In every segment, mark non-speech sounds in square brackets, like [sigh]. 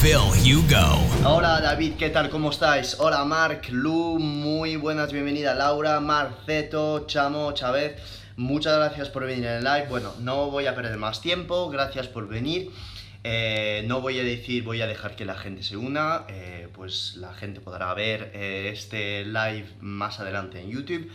Phil Hugo. Hola David, ¿qué tal? ¿Cómo estáis? Hola Mark, Lu, muy buenas, bienvenida Laura, Marceto, Chamo, Chávez. Muchas gracias por venir en el live. Bueno, no voy a perder más tiempo, gracias por venir. Eh, no voy a decir, voy a dejar que la gente se una, eh, pues la gente podrá ver eh, este live más adelante en YouTube.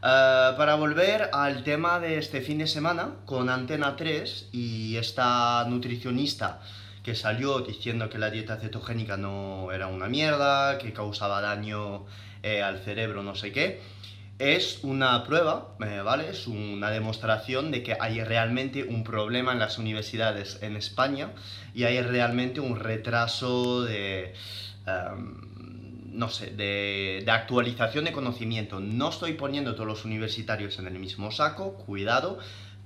para volver al tema de este fin de semana con Antena 3 y esta nutricionista que salió diciendo que la dieta cetogénica no era una mierda, que causaba daño eh, al cerebro, no sé qué, es una prueba, eh, ¿vale? Es una demostración de que hay realmente un problema en las universidades en España y hay realmente un retraso de... Em, no sé, de, de, actualización de conocimiento. No estoy poniendo todos los universitarios en el mismo saco, cuidado,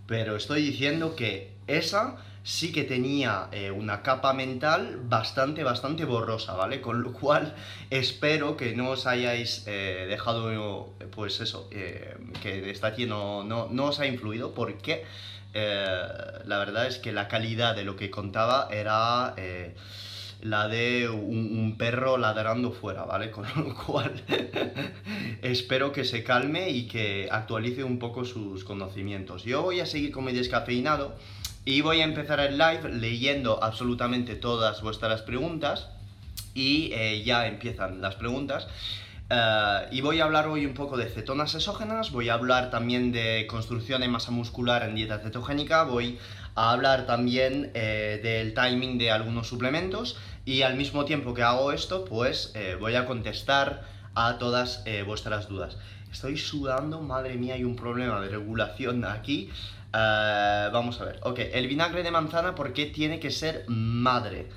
pero estoy diciendo que esa sí que tenía eh, una capa mental bastante, bastante borrosa, ¿vale? Con lo cual espero que no os hayáis eh, dejado, pues eso, eh, que esta aquí no, no, os ha influido, porque la verdad es que la calidad de lo que contaba era la de un, perro ladrando fuera, ¿vale? Con lo cual [laughs] espero que se calme y que actualice un poco sus conocimientos. Yo voy a seguir con mi descafeinado y voy a empezar el live leyendo absolutamente todas vuestras preguntas y eh, ya empiezan las preguntas. Eh, y voy a hablar hoy un poco de cetonas exógenas, voy a hablar también de construcción de masa muscular en dieta cetogénica, voy a hablar también eh, del timing de algunos suplementos y al mismo tiempo que hago esto, pues voy a contestar a todas vuestras dudas. Estoy sudando, madre mía, hay un problema de regulación aquí. Eh, vamos a ver. Ok, el vinagre de manzana, ¿por qué tiene que ser madre?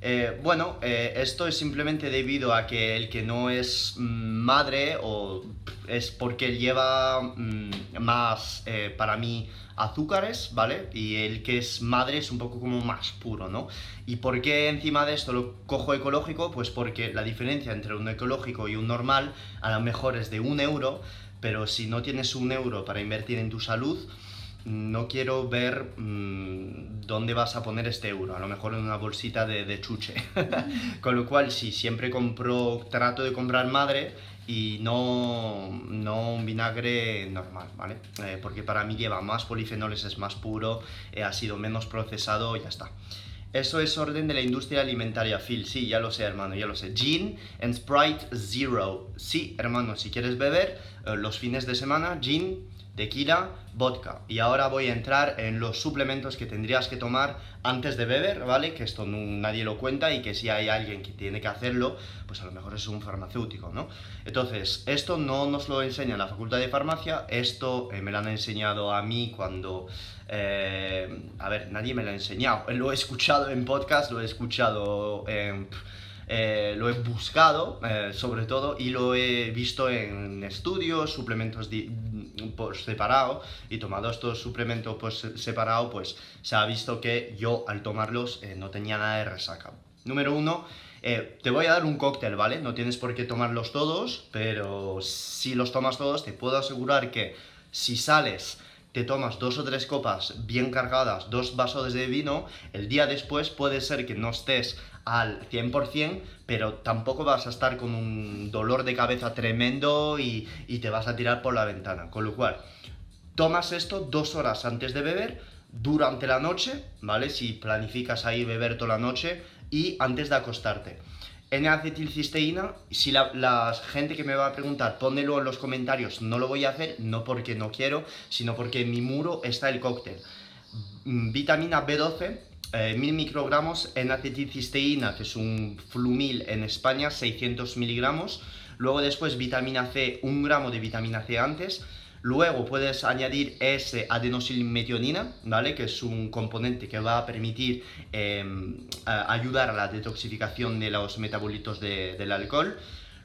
Eh, bueno, eh, esto es simplemente debido a que el que no es mm, madre o es porque lleva mm, más, para mí, azúcares, ¿vale? Y el que es madre es un poco como más puro, ¿no? ¿Y por qué encima de esto lo cojo ecológico? Pues porque la diferencia entre un ecológico y un normal a lo mejor es de un euro, pero si no tienes un euro para invertir en tu salud, no quiero ver mm, dónde vas a poner este euro, a lo mejor en una bolsita de, chuche. [laughs] Con lo cual, si siempre compro, trato de comprar madre y no, un vinagre normal, ¿vale? Eh, porque para mí lleva más polifenoles, es más puro, eh, ha sido menos procesado, ya está. Eso es orden de la industria alimentaria, Phil. Sí, ya lo sé, hermano, ya lo sé. Gin and Sprite Zero. Sí, hermano, si quieres beber eh, los fines de semana, gin tequila, vodka. Y ahora voy a entrar en los suplementos que tendrías que tomar antes de beber, ¿vale? Que esto nadie lo cuenta y que si hay alguien que tiene que hacerlo, pues a lo mejor es un farmacéutico, ¿no? Entonces, esto no nos lo enseña en la facultad de farmacia, esto eh, me lo han enseñado a mí cuando... Eh, a ver, nadie me lo ha enseñado, lo he escuchado en podcast, lo he escuchado en... lo he buscado sobre todo y lo he visto en estudios, suplementos por separado y tomado estos suplementos por separado, pues se ha visto que yo al tomarlos eh, no tenía nada de resaca. Número uno, eh, te voy a dar un cóctel, ¿vale? No tienes por qué tomarlos todos, pero si los tomas todos, te puedo asegurar que si sales te tomas dos o tres copas bien cargadas, dos vasos de vino, el día después puede ser que no estés al 100%, pero tampoco vas a estar con un dolor de cabeza tremendo y, te vas a tirar por la ventana. Con lo cual, tomas esto dos horas antes de beber, durante la noche, ¿vale? Si planificas ahí beber toda la noche y antes de acostarte. N-acetilcisteína, si la, gente que me va a preguntar, pónelo en los comentarios, no lo voy a hacer, no porque no quiero, sino porque en mi muro está el cóctel. Mm, vitamina B12, 1000 eh, microgramos en acetilcisteína, que es un flumil en España, 600 miligramos. Luego después vitamina C, un gramo de vitamina C antes. Luego puedes añadir S-adenosilmetionina, ¿vale? Que es un componente que va a permitir em, ayudar a la detoxificación de los metabolitos del alcohol.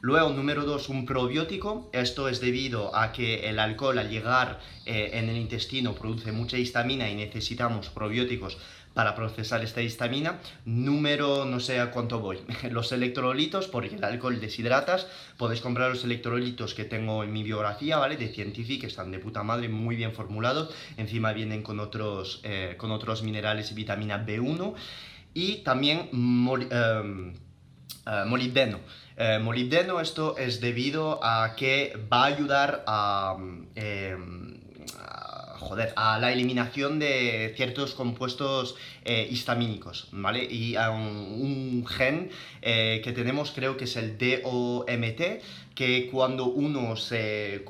Luego, número dos, un probiótico. Esto es debido a que el alcohol al llegar eh, en el intestino produce mucha histamina y necesitamos probióticos para procesar esta histamina. Número, no sé a cuánto voy, [laughs] los electrolitos, porque el alcohol deshidratas. Podéis comprar los electrolitos que tengo en mi biografía, ¿vale? De Scientific, que están de puta madre, muy bien formulados. Encima vienen con otros, eh, con otros minerales y vitamina B1. Y también em, eh, molibdeno. Eh, molibdeno, esto es debido a que va a ayudar a, em, joder, a la eliminación de ciertos compuestos eh, histamínicos, ¿vale? Y a un, gen eh, que tenemos, creo que es el DOMT, que cuando uno se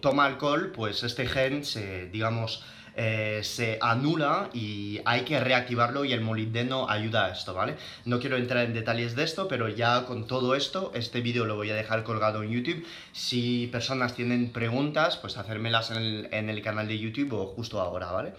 toma alcohol, pues este gen se, digamos, eh, se anula y hay que reactivarlo y el molibdeno ayuda a esto, ¿vale? No quiero entrar en detalles de esto, pero ya con todo esto, este vídeo lo voy a dejar colgado en YouTube. Si personas tienen preguntas, pues hacérmelas en el, en el canal de YouTube o justo ahora, ¿vale?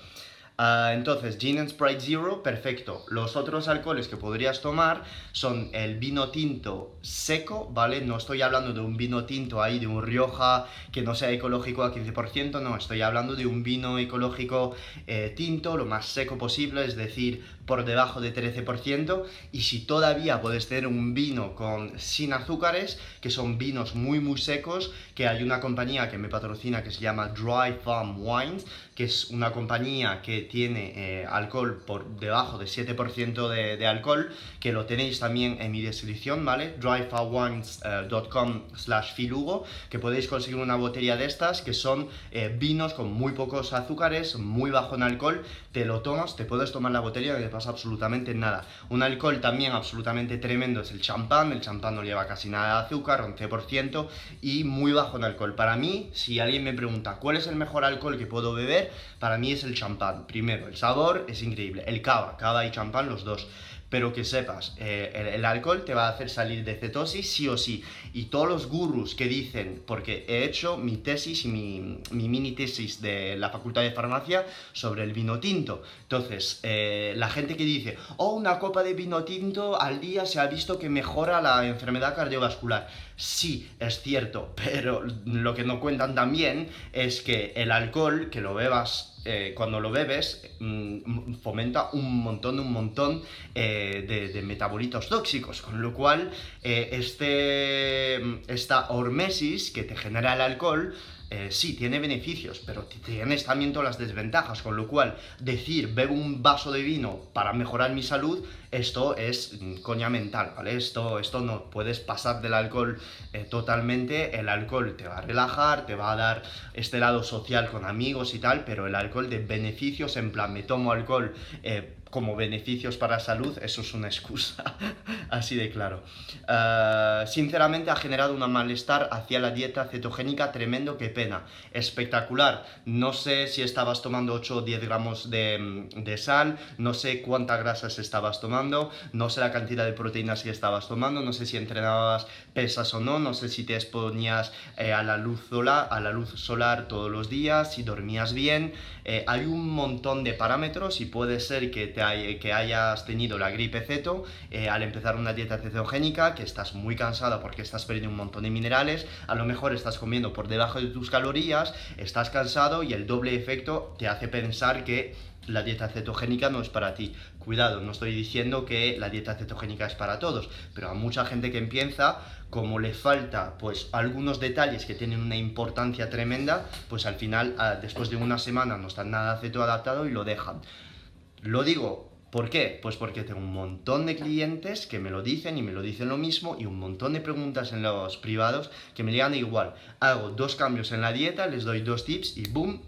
Ah, entonces, Gin and Sprite Zero, perfecto. Los otros alcoholes que podrías tomar son el vino tinto seco, ¿vale? No estoy hablando de un vino tinto ahí, de un Rioja que no sea ecológico al 15%, no, estoy hablando de un vino ecológico eh, tinto, lo más seco posible, es decir, por debajo de 13%. Y si todavía puedes tener un vino con sin azúcares, que son vinos muy muy secos, que hay una compañía que me patrocina que se llama Dry Farm Wines, que es una compañía que tiene eh, alcohol por debajo de 7% de, de, alcohol, que lo tenéis también en mi descripción, ¿vale? dryfarwines.com eh, slash filugo, que podéis conseguir una botella de estas, que son eh, vinos con muy pocos azúcares, muy bajo en alcohol, te lo tomas, te puedes tomar la botella pasa absolutamente nada. Un alcohol también absolutamente tremendo es el champán, el champán no lleva casi nada de azúcar, 11%, y muy bajo en alcohol. Para mí, si alguien me pregunta cuál es el mejor alcohol que puedo beber, para mí es el champán. Primero, el sabor es increíble. El cava, cava y champán, los dos pero que sepas, eh, el, alcohol te va a hacer salir de cetosis sí o sí. Y todos los gurús que dicen, porque he hecho mi tesis y mi, mini tesis de la Facultad de Farmacia sobre el vino tinto. Entonces, eh, la gente que dice, oh, una copa de vino tinto al día se ha visto que mejora la enfermedad cardiovascular. Sí, es cierto, [laughs] pero lo que no cuentan también es que el alcohol, que lo bebas eh, cuando lo bebes, mm, fomenta un montón, un montón eh, de, metabolitos tóxicos, con lo cual eh, este, esta hormesis que te genera el alcohol eh, sí, tiene beneficios, pero tienes también todas las desventajas, con lo cual decir bebo un vaso de vino para mejorar mi salud, esto es mm, coña mental, ¿vale? Esto, esto no, puedes pasar del alcohol eh, totalmente, el alcohol te va a relajar, te va a dar este lado social con amigos y tal, pero el alcohol de beneficios, en plan, me tomo alcohol eh, como beneficios para la salud, eso es una excusa, [laughs] así de claro. Eh, sinceramente ha generado un malestar hacia la dieta cetogénica tremendo, qué pena. Espectacular. No sé si estabas tomando 8 o 10 gramos de, de, sal, no sé cuántas grasas estabas tomando, no sé la cantidad de proteínas que estabas tomando, no sé si entrenabas pesas o no, no sé si te exponías eh, a, la luz solar, a la luz solar todos los días, si dormías bien. Eh, hay un montón de parámetros y puede ser que que hayas tenido la gripe ceto eh, al empezar una dieta cetogénica, que estás muy cansada porque estás perdiendo un montón de minerales, a lo mejor estás comiendo por debajo de tus calorías, estás cansado y el doble efecto te hace pensar que la dieta cetogénica no es para ti. Cuidado, no estoy diciendo que la dieta cetogénica es para todos, pero a mucha gente que empieza, como le falta pues algunos detalles que tienen una importancia tremenda, pues al final, ah, después de una semana no están nada cetoadaptado y lo dejan. Lo digo, ¿por qué? Pues porque tengo un montón de clientes que me lo dicen y me lo dicen lo mismo y un montón de preguntas en los privados que me llegan igual. Hago dos cambios en la dieta, les doy dos tips y boom,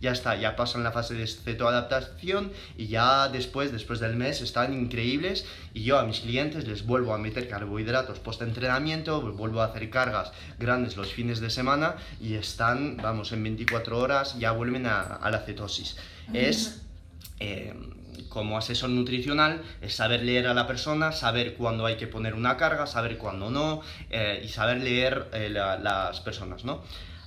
ya está, ya pasan la fase de cetoadaptación y ya después, después del mes, están increíbles y yo a mis clientes les vuelvo a meter carbohidratos post entrenamiento, vuelvo a hacer cargas grandes los fines de semana y están, vamos, en 24 horas ya vuelven a, la cetosis. Es eh, como asesor nutricional es saber leer a la persona, saber cuándo hay que poner una carga, saber cuándo no eh, y saber leer eh, las personas, ¿no?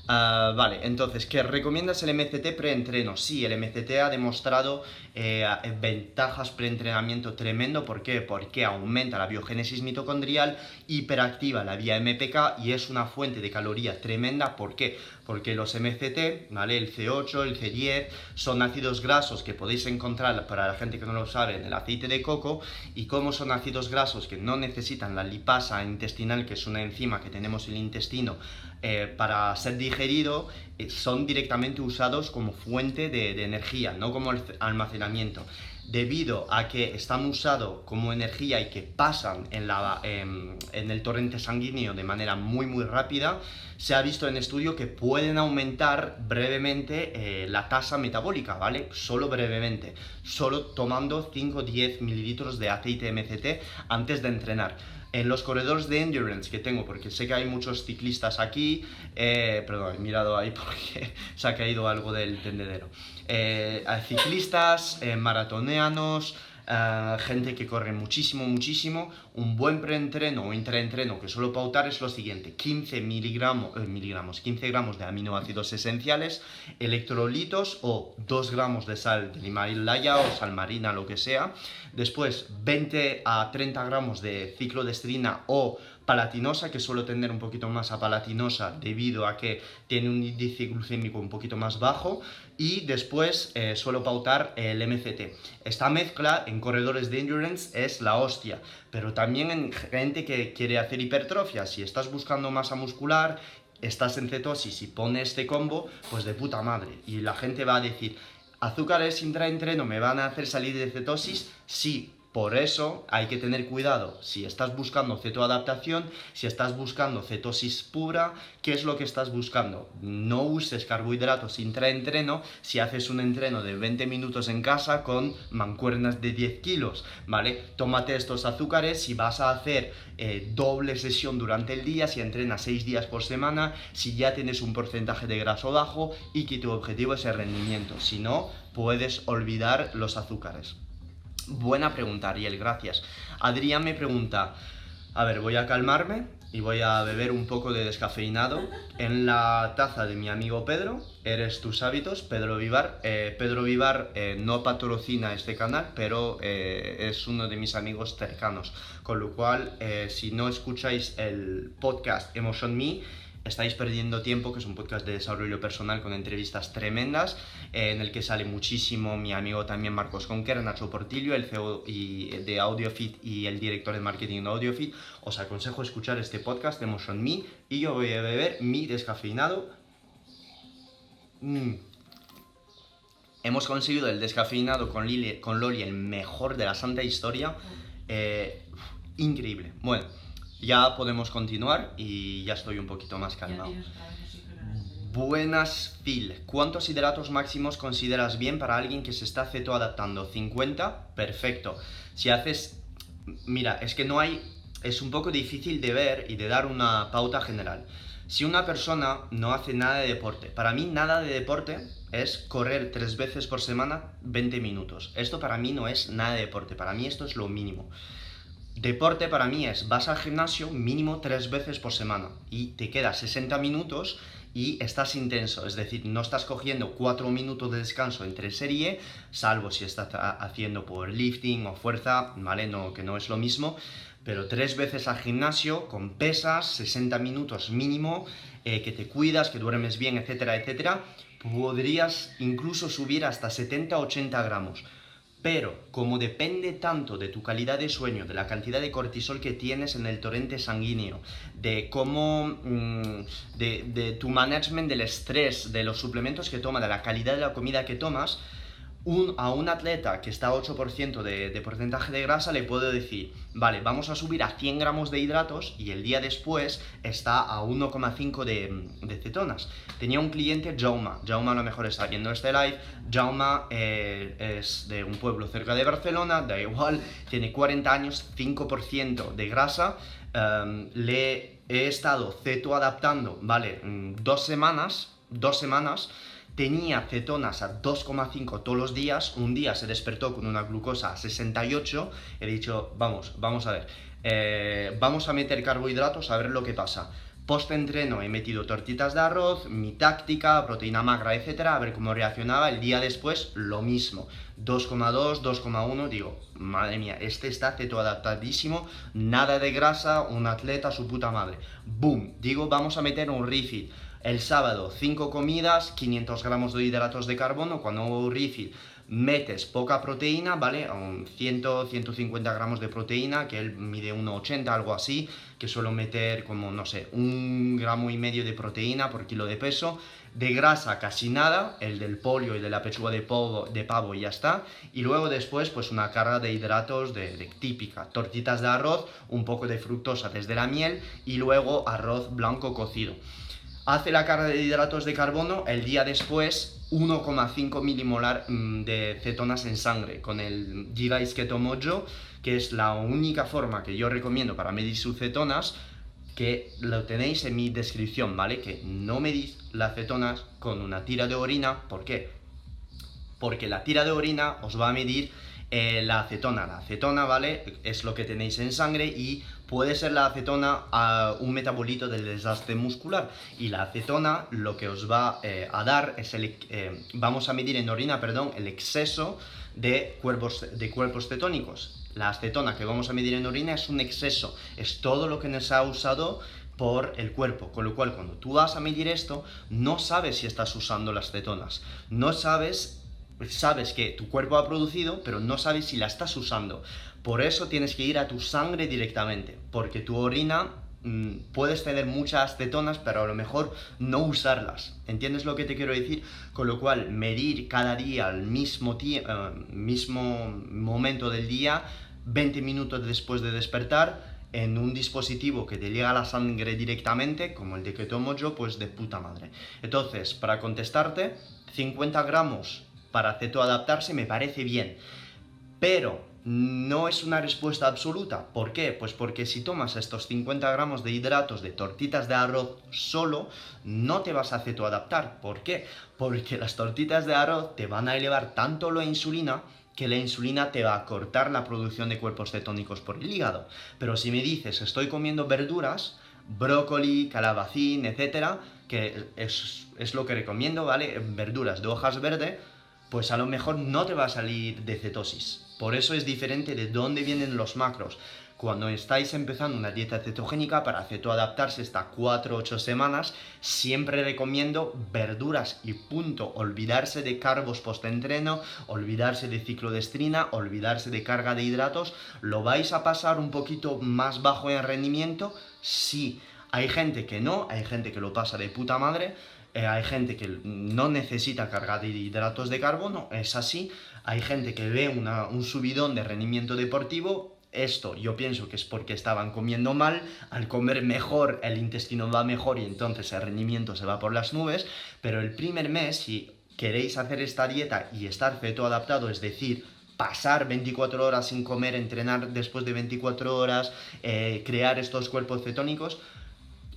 Ah, vale, entonces, ¿qué recomiendas el MCT preentreno? Sí, el MCT ha demostrado eh, ventajas preentrenamiento tremendo. ¿Por qué? Porque aumenta la biogénesis mitocondrial, hiperactiva la vía MPK y es una fuente de caloría tremenda. ¿Por qué? Porque los MCT, ¿vale? El C8, el C10, son ácidos grasos que podéis encontrar, para la gente que no lo sabe, en el aceite de coco. Y como son ácidos grasos que no necesitan la lipasa intestinal, que es una enzima que tenemos en el intestino, eh, para ser digerido eh, son directamente usados como fuente de, energía, no como almacenamiento. Debido a que están usados como energía y que pasan en, la, em, en el torrente sanguíneo de manera muy muy rápida, se ha visto en estudio que pueden aumentar brevemente eh, la tasa metabólica, ¿vale? Solo brevemente, solo tomando 5-10 mililitros de aceite MCT antes de entrenar en los corredores de endurance que tengo, porque sé que hay muchos ciclistas aquí, eh, perdón, he mirado ahí [laughs] porque se ha caído algo del tendedero. Eh, ciclistas, eh, maratoneanos, eh, gente que corre muchísimo, muchísimo, un buen preentreno o intraentreno que suelo pautar es lo siguiente, 15 miligramos, eh, miligramos, 15 gramos de aminoácidos esenciales, electrolitos o 2 gramos de sal de Himalaya o sal marina, lo que sea, después 20 a 30 gramos de ciclodestrina o palatinosa, que suelo tener un poquito más a palatinosa debido a que tiene un índice glucémico un poquito más bajo, y después eh, suelo pautar el MCT. Esta mezcla en corredores de endurance es la hostia, pero también en gente que quiere hacer hipertrofia, si estás buscando masa muscular, estás en cetosis y pones este combo, pues de puta madre. Y la gente va a decir, azúcares intraentreno me van a hacer salir de cetosis, sí, por eso hay que tener cuidado si estás buscando cetoadaptación, si estás buscando cetosis pura, ¿qué es lo que estás buscando? No uses carbohidratos intraentreno si haces un entreno de 20 minutos en casa con mancuernas de 10 kilos, ¿vale? Tómate estos azúcares si vas a hacer eh, doble sesión durante el día, si entrenas 6 días por semana, si ya tienes un porcentaje de graso bajo y que tu objetivo es el rendimiento. Si no, puedes olvidar los azúcares. Buena pregunta, Ariel, gracias. Adrián me pregunta, a ver, voy a calmarme y voy a beber un poco de descafeinado en la taza de mi amigo Pedro. Eres tus hábitos, Pedro Vivar. Eh, Pedro Vivar eh, no patrocina este canal, pero eh, es uno de mis amigos cercanos. Con lo cual, si no escucháis el podcast Emotion Me, Estáis perdiendo tiempo, que es un podcast de desarrollo personal con entrevistas tremendas, eh, en el que sale muchísimo mi amigo también Marcos Conker, Nacho Portillo, el CEO y, de AudioFit y el director de marketing de AudioFit. Os aconsejo escuchar este podcast de Motion Me y yo voy a beber mi descafeinado. Mm. Hemos conseguido el descafeinado con, Lili, con Loli, el mejor de la santa historia. Eh, increíble. Bueno ya podemos continuar y ya estoy un poquito más calmado. Buenas, Phil. ¿Cuántos hidratos máximos consideras bien para alguien que se está cetoadaptando? ¿50? Perfecto. Si haces... Mira, es que no hay... Es un poco difícil de ver y de dar una pauta general. Si una persona no hace nada de deporte, para mí nada de deporte es correr tres veces por semana 20 minutos. Esto para mí no es nada de deporte, para mí esto es lo mínimo. Deporte para mí es, vas al gimnasio mínimo tres veces por semana y te quedas 60 minutos y estás intenso, es decir, no estás cogiendo cuatro minutos de descanso entre serie, salvo si estás haciendo por lifting o fuerza, ¿vale? No, que no es lo mismo, pero tres veces al gimnasio con pesas, 60 minutos mínimo, eh, que te cuidas, que duermes bien, etcétera, etcétera, podrías incluso subir hasta 70-80 gramos. Pero como depende tanto de tu calidad de sueño, de la cantidad de cortisol que tienes en el torrente sanguíneo, de cómo, mm, de, tu management del estrés, de los suplementos que tomas, de la calidad de la comida que tomas, a un atleta que está a 8% de, porcentaje de grasa le puedo decir, vale, vamos a subir a 100 gramos de hidratos y el día después está a 1,5 de, de, cetonas. Tenía un cliente, Jauma, Jauma a lo mejor está viendo este live, Jauma eh, es de un pueblo cerca de Barcelona, da igual, tiene 40 años, 5% de grasa, em, le he estado ceto adaptando, vale, mm, dos semanas, dos semanas, tenía cetonas a 2,5 todos los días, un día se despertó con una glucosa a 68, he dicho, vamos, vamos a ver, eh, vamos a meter carbohidratos a ver lo que pasa. Post-entreno he metido tortitas de arroz, mi táctica, proteína magra, etcétera, a ver cómo reaccionaba. El día después, lo mismo. 2,2, 2,1, digo, madre mía, este está adaptadísimo, nada de grasa, un atleta, su puta madre. Boom, digo, vamos a meter un refill. El sábado, 5 comidas, 500 gramos de hidratos de carbono, cuando hago metes poca proteína, ¿vale? 100, 150 gramos de proteína, que él mide 1,80, algo así, que suelo meter como, no sé, un gramo y medio de proteína por kilo de peso. De grasa casi nada, el del polio y de la pechuga de pavo, de pavo y ya está. Y luego después, pues una carga de hidratos de, de típica, tortitas de arroz, un poco de fructosa desde la miel y luego arroz blanco cocido hace la carga de hidratos de carbono, el día después 1,5 milimolar mm, de cetonas en sangre con el Gigais Keto Mojo, que es la única forma que yo recomiendo para medir sus cetonas, que lo tenéis en mi descripción, ¿vale? Que no medís las cetonas con una tira de orina, ¿por qué? Porque la tira de orina os va a medir eh, la acetona. La acetona, ¿vale? Es lo que tenéis en sangre y puede ser la acetona a un metabolito del desastre muscular y la acetona lo que os va eh, a dar es el, eh, vamos a medir en orina, perdón, el exceso de cuerpos, de cuerpos cetónicos. La acetona que vamos a medir en orina es un exceso, es todo lo que nos ha usado por el cuerpo, con lo cual cuando tú vas a medir esto, no sabes si estás usando las cetonas, no sabes sabes que tu cuerpo ha producido, pero no sabes si la estás usando. Por eso tienes que ir a tu sangre directamente, porque tu orina mm, puedes tener muchas cetonas, pero a lo mejor no usarlas. ¿Entiendes lo que te quiero decir? Con lo cual, medir cada día al mismo, eh, mismo momento del día, 20 minutos después de despertar, en un dispositivo que te llega a la sangre directamente, como el de que tomo yo, pues de puta madre. Entonces, para contestarte, 50 gramos para cetoadaptarse me parece bien. Pero no es una respuesta absoluta. ¿Por qué? Pues porque si tomas estos 50 gramos de hidratos de tortitas de arroz solo, no te vas a cetoadaptar. ¿Por qué? Porque las tortitas de arroz te van a elevar tanto la insulina que la insulina te va a cortar la producción de cuerpos cetónicos por el hígado. Pero si me dices, estoy comiendo verduras, brócoli, calabacín, etcétera, que es, es lo que recomiendo, ¿vale? Verduras de hojas verdes, pues a lo mejor no te va a salir de cetosis. Por eso es diferente de dónde vienen los macros. Cuando estáis empezando una dieta cetogénica para cetoadaptarse hasta 4-8 semanas, siempre recomiendo verduras y punto. Olvidarse de carbos post-entreno, olvidarse de ciclo de estrina, olvidarse de carga de hidratos. ¿Lo vais a pasar un poquito más bajo en rendimiento? Sí. Hay gente que no, hay gente que lo pasa de puta madre, eh, hay gente que no necesita carga de hidratos de carbono, es así. Hay gente que ve un subidón de rendimiento deportivo. Esto yo pienso que es porque estaban comiendo mal, al comer mejor el intestino va mejor y entonces el rendimiento se va por las nubes, pero el primer mes, si queréis hacer esta dieta y estar feto adaptado, es decir, pasar 24 horas sin comer, entrenar después de 24 horas, eh, crear estos cuerpos cetónicos,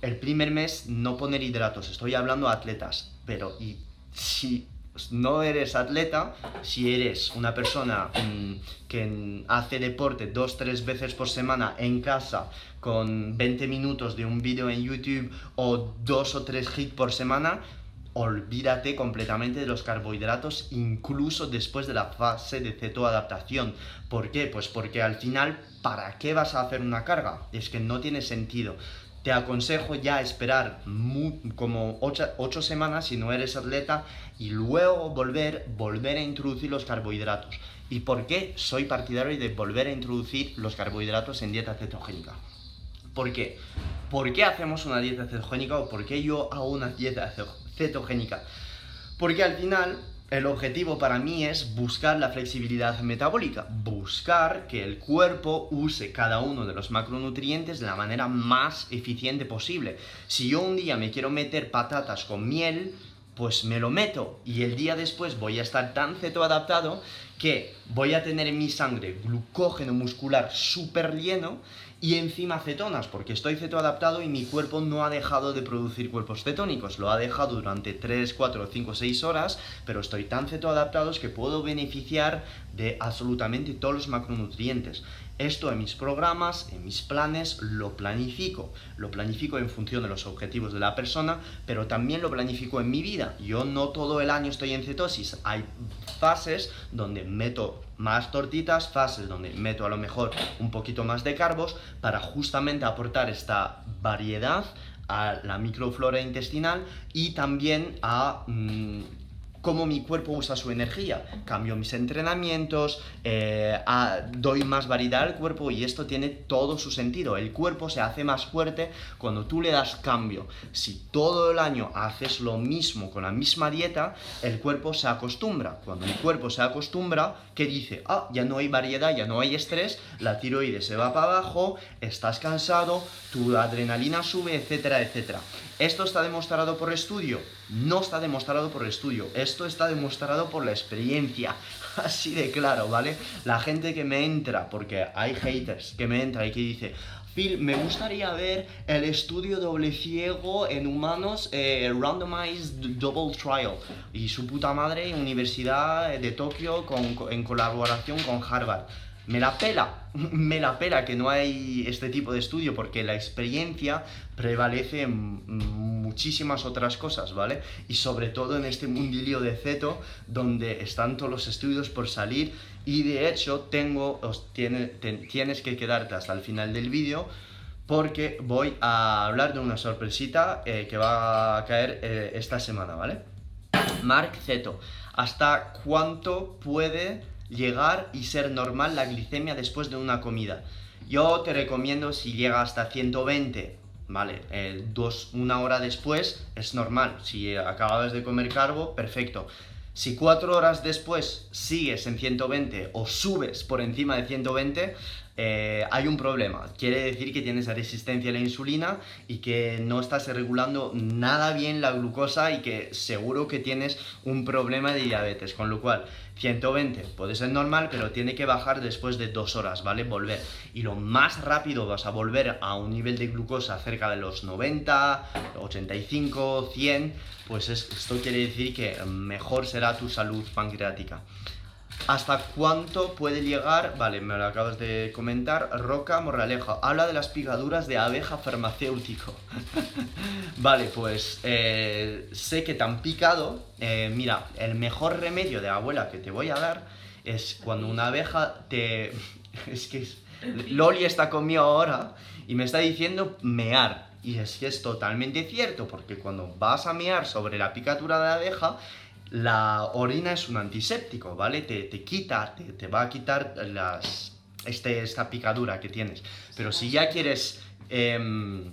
el primer mes no poner hidratos, estoy hablando de atletas, pero y si no eres atleta, si eres una persona mm, que hace deporte dos, tres veces por semana en casa con 20 minutos de un vídeo en YouTube o dos o tres hits por semana, olvídate completamente de los carbohidratos incluso después de la fase de cetoadaptación. ¿Por qué? Pues porque al final, ¿para qué vas a hacer una carga? Es que no tiene sentido te aconsejo ya esperar como 8 semanas si no eres atleta y luego volver, volver a introducir los carbohidratos. ¿Y por qué soy partidario de volver a introducir los carbohidratos en dieta cetogénica? ¿Por qué? ¿Por qué hacemos una dieta cetogénica o por qué yo hago una dieta cetogénica? Porque al final el objetivo para mí es buscar la flexibilidad metabólica, buscar que el cuerpo use cada uno de los macronutrientes de la manera más eficiente posible. Si yo un día me quiero meter patatas con miel, pues me lo meto y el día después voy a estar tan cetoadaptado que voy a tener en mi sangre glucógeno muscular súper lleno y encima cetonas, porque estoy cetoadaptado y mi cuerpo no ha dejado de producir cuerpos cetónicos, lo ha dejado durante 3, 4, 5, 6 horas, pero estoy tan cetoadaptado que puedo beneficiar de absolutamente todos los macronutrientes. Esto en mis programas, en mis planes, lo planifico. Lo planifico en función de los objetivos de la persona, pero también lo planifico en mi vida. Yo no todo el año estoy en cetosis. Hay fases donde meto más tortitas, fases donde meto a lo mejor un poquito más de carbos para justamente aportar esta variedad a la microflora intestinal y también a mm, cómo mi cuerpo usa su energía. Cambio mis entrenamientos, eh, doy más variedad al cuerpo y esto tiene todo su sentido. El cuerpo se hace más fuerte cuando tú le das cambio. Si todo el año haces lo mismo con la misma dieta, el cuerpo se acostumbra. Cuando el cuerpo se acostumbra, ¿qué dice? Ah, ya no hay variedad, ya no hay estrés, la tiroides se va para abajo, estás cansado, tu adrenalina sube, etcétera, etcétera. ¿Esto está demostrado por estudio? No está demostrado por estudio. Esto está demostrado por la experiencia. [laughs] Así de claro, ¿vale? La gente que me entra, porque hay haters que me entra y que dice, Phil, me gustaría ver el estudio doble ciego en humanos eh, Randomized Double Trial. Y su puta madre, Universidad de Tokio en colaboración con Harvard me la pela, [laughs] me la pela que no hay este tipo de estudio porque la experiencia prevalece en muchísimas otras cosas, ¿vale? Y sobre todo en este mundilio de ceto donde están todos los estudios por salir y de hecho tengo, tienes que quedarte hasta el final del vídeo porque voy a hablar de una sorpresita eh, que va a caer eh, esta semana, ¿vale? Mark Ceto, ¿hasta cuánto puede llegar y ser normal la glicemia después de una comida. Yo te recomiendo si llega hasta 120, vale, dos, una hora después es normal. Si acabas de comer carbo, perfecto. Si cuatro horas después sigues en 120 o subes por encima de 120, eh, hay un problema. Quiere decir que tienes resistencia a la insulina y que no estás regulando nada bien la glucosa y que seguro que tienes un problema de diabetes. Con lo cual, 120 puede ser normal, pero tiene que bajar después de dos horas, ¿vale? Volver. Y lo más rápido vas a volver a un nivel de glucosa cerca de los 90, 85, 100, pues esto quiere decir que mejor será tu salud pancreática. ¿Hasta cuánto puede llegar? Vale, me lo acabas de comentar. Roca Morraleja, habla de las picaduras de abeja farmacéutico. [laughs] vale, pues eh, sé que te han picado. Eh, mira, el mejor remedio de abuela que te voy a dar es cuando una abeja te... [laughs] es que Loli está conmigo ahora y me está diciendo mear. Y es que es totalmente cierto, porque cuando vas a mear sobre la picadura de abeja, la orina es un antiséptico, ¿vale? Te, te quita, te, va a quitar las, este, esta picadura que tienes. Pero si ya quieres, em,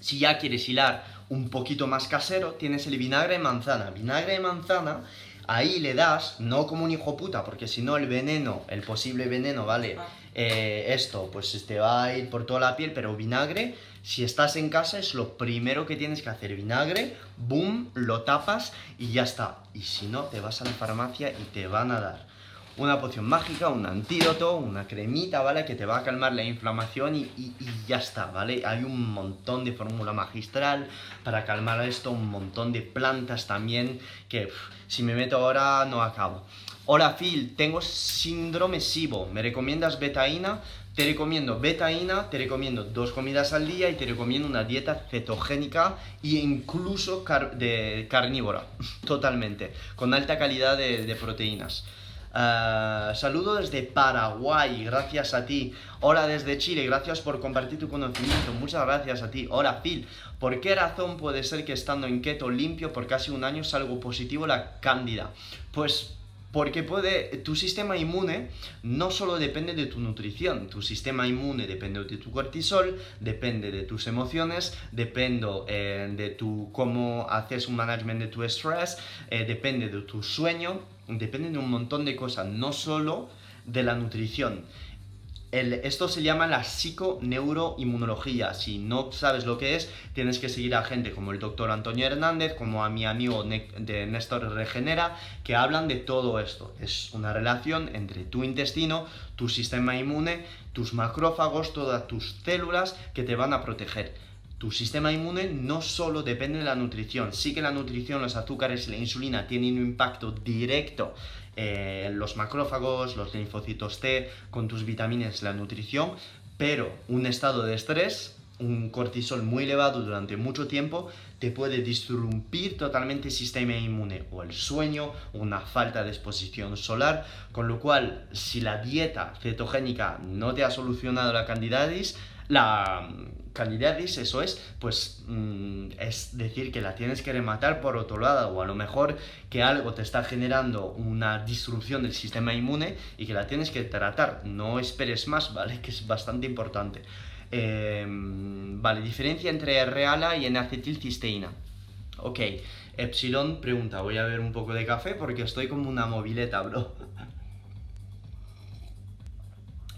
si ya quieres hilar un poquito más casero, tienes el vinagre de manzana. Vinagre de manzana, ahí le das, no como un hijo puta, porque si no el veneno, el posible veneno, ¿vale? Ah. Eh, esto, pues te va a ir por toda la piel, pero vinagre si estás en casa es lo primero que tienes que hacer. Vinagre, boom, lo tapas y ya está. Y si no, te vas a la farmacia y te van a dar una poción mágica, un antídoto, una cremita, ¿vale? Que te va a calmar la inflamación y, ya está, ¿vale? Hay un montón de fórmula magistral para calmar esto, un montón de plantas también que si me meto ahora no acabo. Hola Phil, tengo síndrome SIBO, ¿me recomiendas betaína? Te recomiendo betaína, te recomiendo dos comidas al día y te recomiendo una dieta cetogénica e incluso de carnívora, [laughs] totalmente, con alta calidad de, proteínas. Uh, saludo desde Paraguay, gracias a ti. Hola desde Chile, gracias por compartir tu conocimiento. Muchas gracias a ti. Hola Phil, ¿por qué razón puede ser que estando en keto limpio por casi un año salgo positivo la cándida? Pues porque puede, tu sistema inmune no solo depende de tu nutrición, tu sistema inmune depende de tu cortisol, depende de tus emociones, depende eh, de tu, cómo haces un management de tu estrés, eh, depende de tu sueño, depende de un montón de cosas, no solo de la nutrición esto se llama la psiconeuroinmunología. Si no sabes lo que es, tienes que seguir a gente como el doctor Antonio Hernández, como a mi amigo de Néstor Regenera, que hablan de todo esto. Es una relación entre tu intestino, tu sistema inmune, tus macrófagos, todas tus células que te van a proteger. Tu sistema inmune no solo depende de la nutrición, sí que la nutrición, los azúcares y la insulina tienen un impacto directo eh, los macrófagos, los linfocitos T, con tus vitaminas, la nutrición, pero un estado de estrés, un cortisol muy elevado durante mucho tiempo, te puede disrumpir totalmente el sistema inmune o el sueño, una falta de exposición solar, con lo cual si la dieta cetogénica no te ha solucionado la candidiasis, la candidiasis, eso es, pues mm, es decir que la tienes que rematar por otro lado, o a lo mejor que algo te está generando una disrupción del sistema inmune y que la tienes que tratar. No esperes más, ¿vale? [laughs] Que es bastante importante. Em, vale, diferencia entre R-ALA y N-acetilcisteína. Ok, Epsilon pregunta, voy a ver un poco de café porque estoy como una mobileta, bro. [laughs]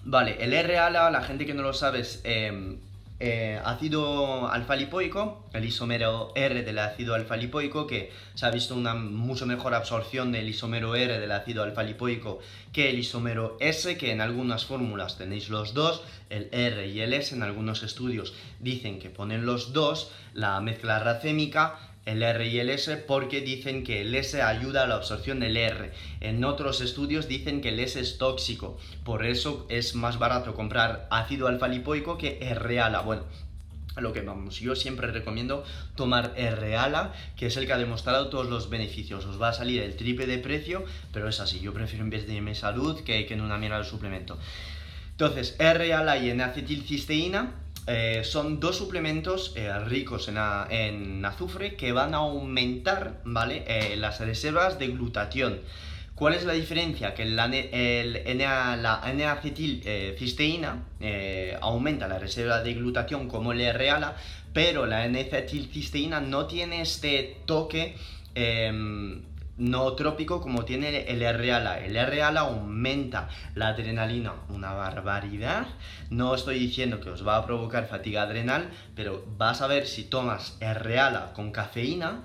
Vale, el R-ALA, la gente que no lo sabe, em, eh, ácido alfa-lipoico, el isómero R del ácido alfa-lipoico, que se ha visto una mucho mejor absorción del isómero R del ácido alfa-lipoico que el isómero S, que en algunas fórmulas tenéis los dos, el R y el S, en algunos estudios dicen que ponen los dos, la mezcla racémica el R y el S porque dicen que el S ayuda a la absorción del R. En otros estudios dicen que el S es tóxico, por eso es más barato comprar ácido alfa-lipoico que R-ALA. Bueno, lo que vamos, yo siempre recomiendo tomar R-ALA, que es el que ha demostrado todos los beneficios. Os va a salir el triple de precio, pero es así, yo prefiero en vez de mi salud que, en una mierda de suplemento. Entonces, R-ALA y N-acetilcisteína eh, son dos suplementos eh, ricos en, azufre que van a aumentar ¿vale? Eh, las reservas de glutatión. ¿Cuál es la diferencia? Que la, N-acetilcisteína aumenta la reserva de glutatión como el R-ALA, pero la N-acetilcisteína no tiene este toque no trópico como tiene el R-ALA. El R-ALA aumenta la adrenalina una barbaridad. No estoy diciendo que os va a provocar fatiga adrenal, pero vas a ver si tomas R-ALA con cafeína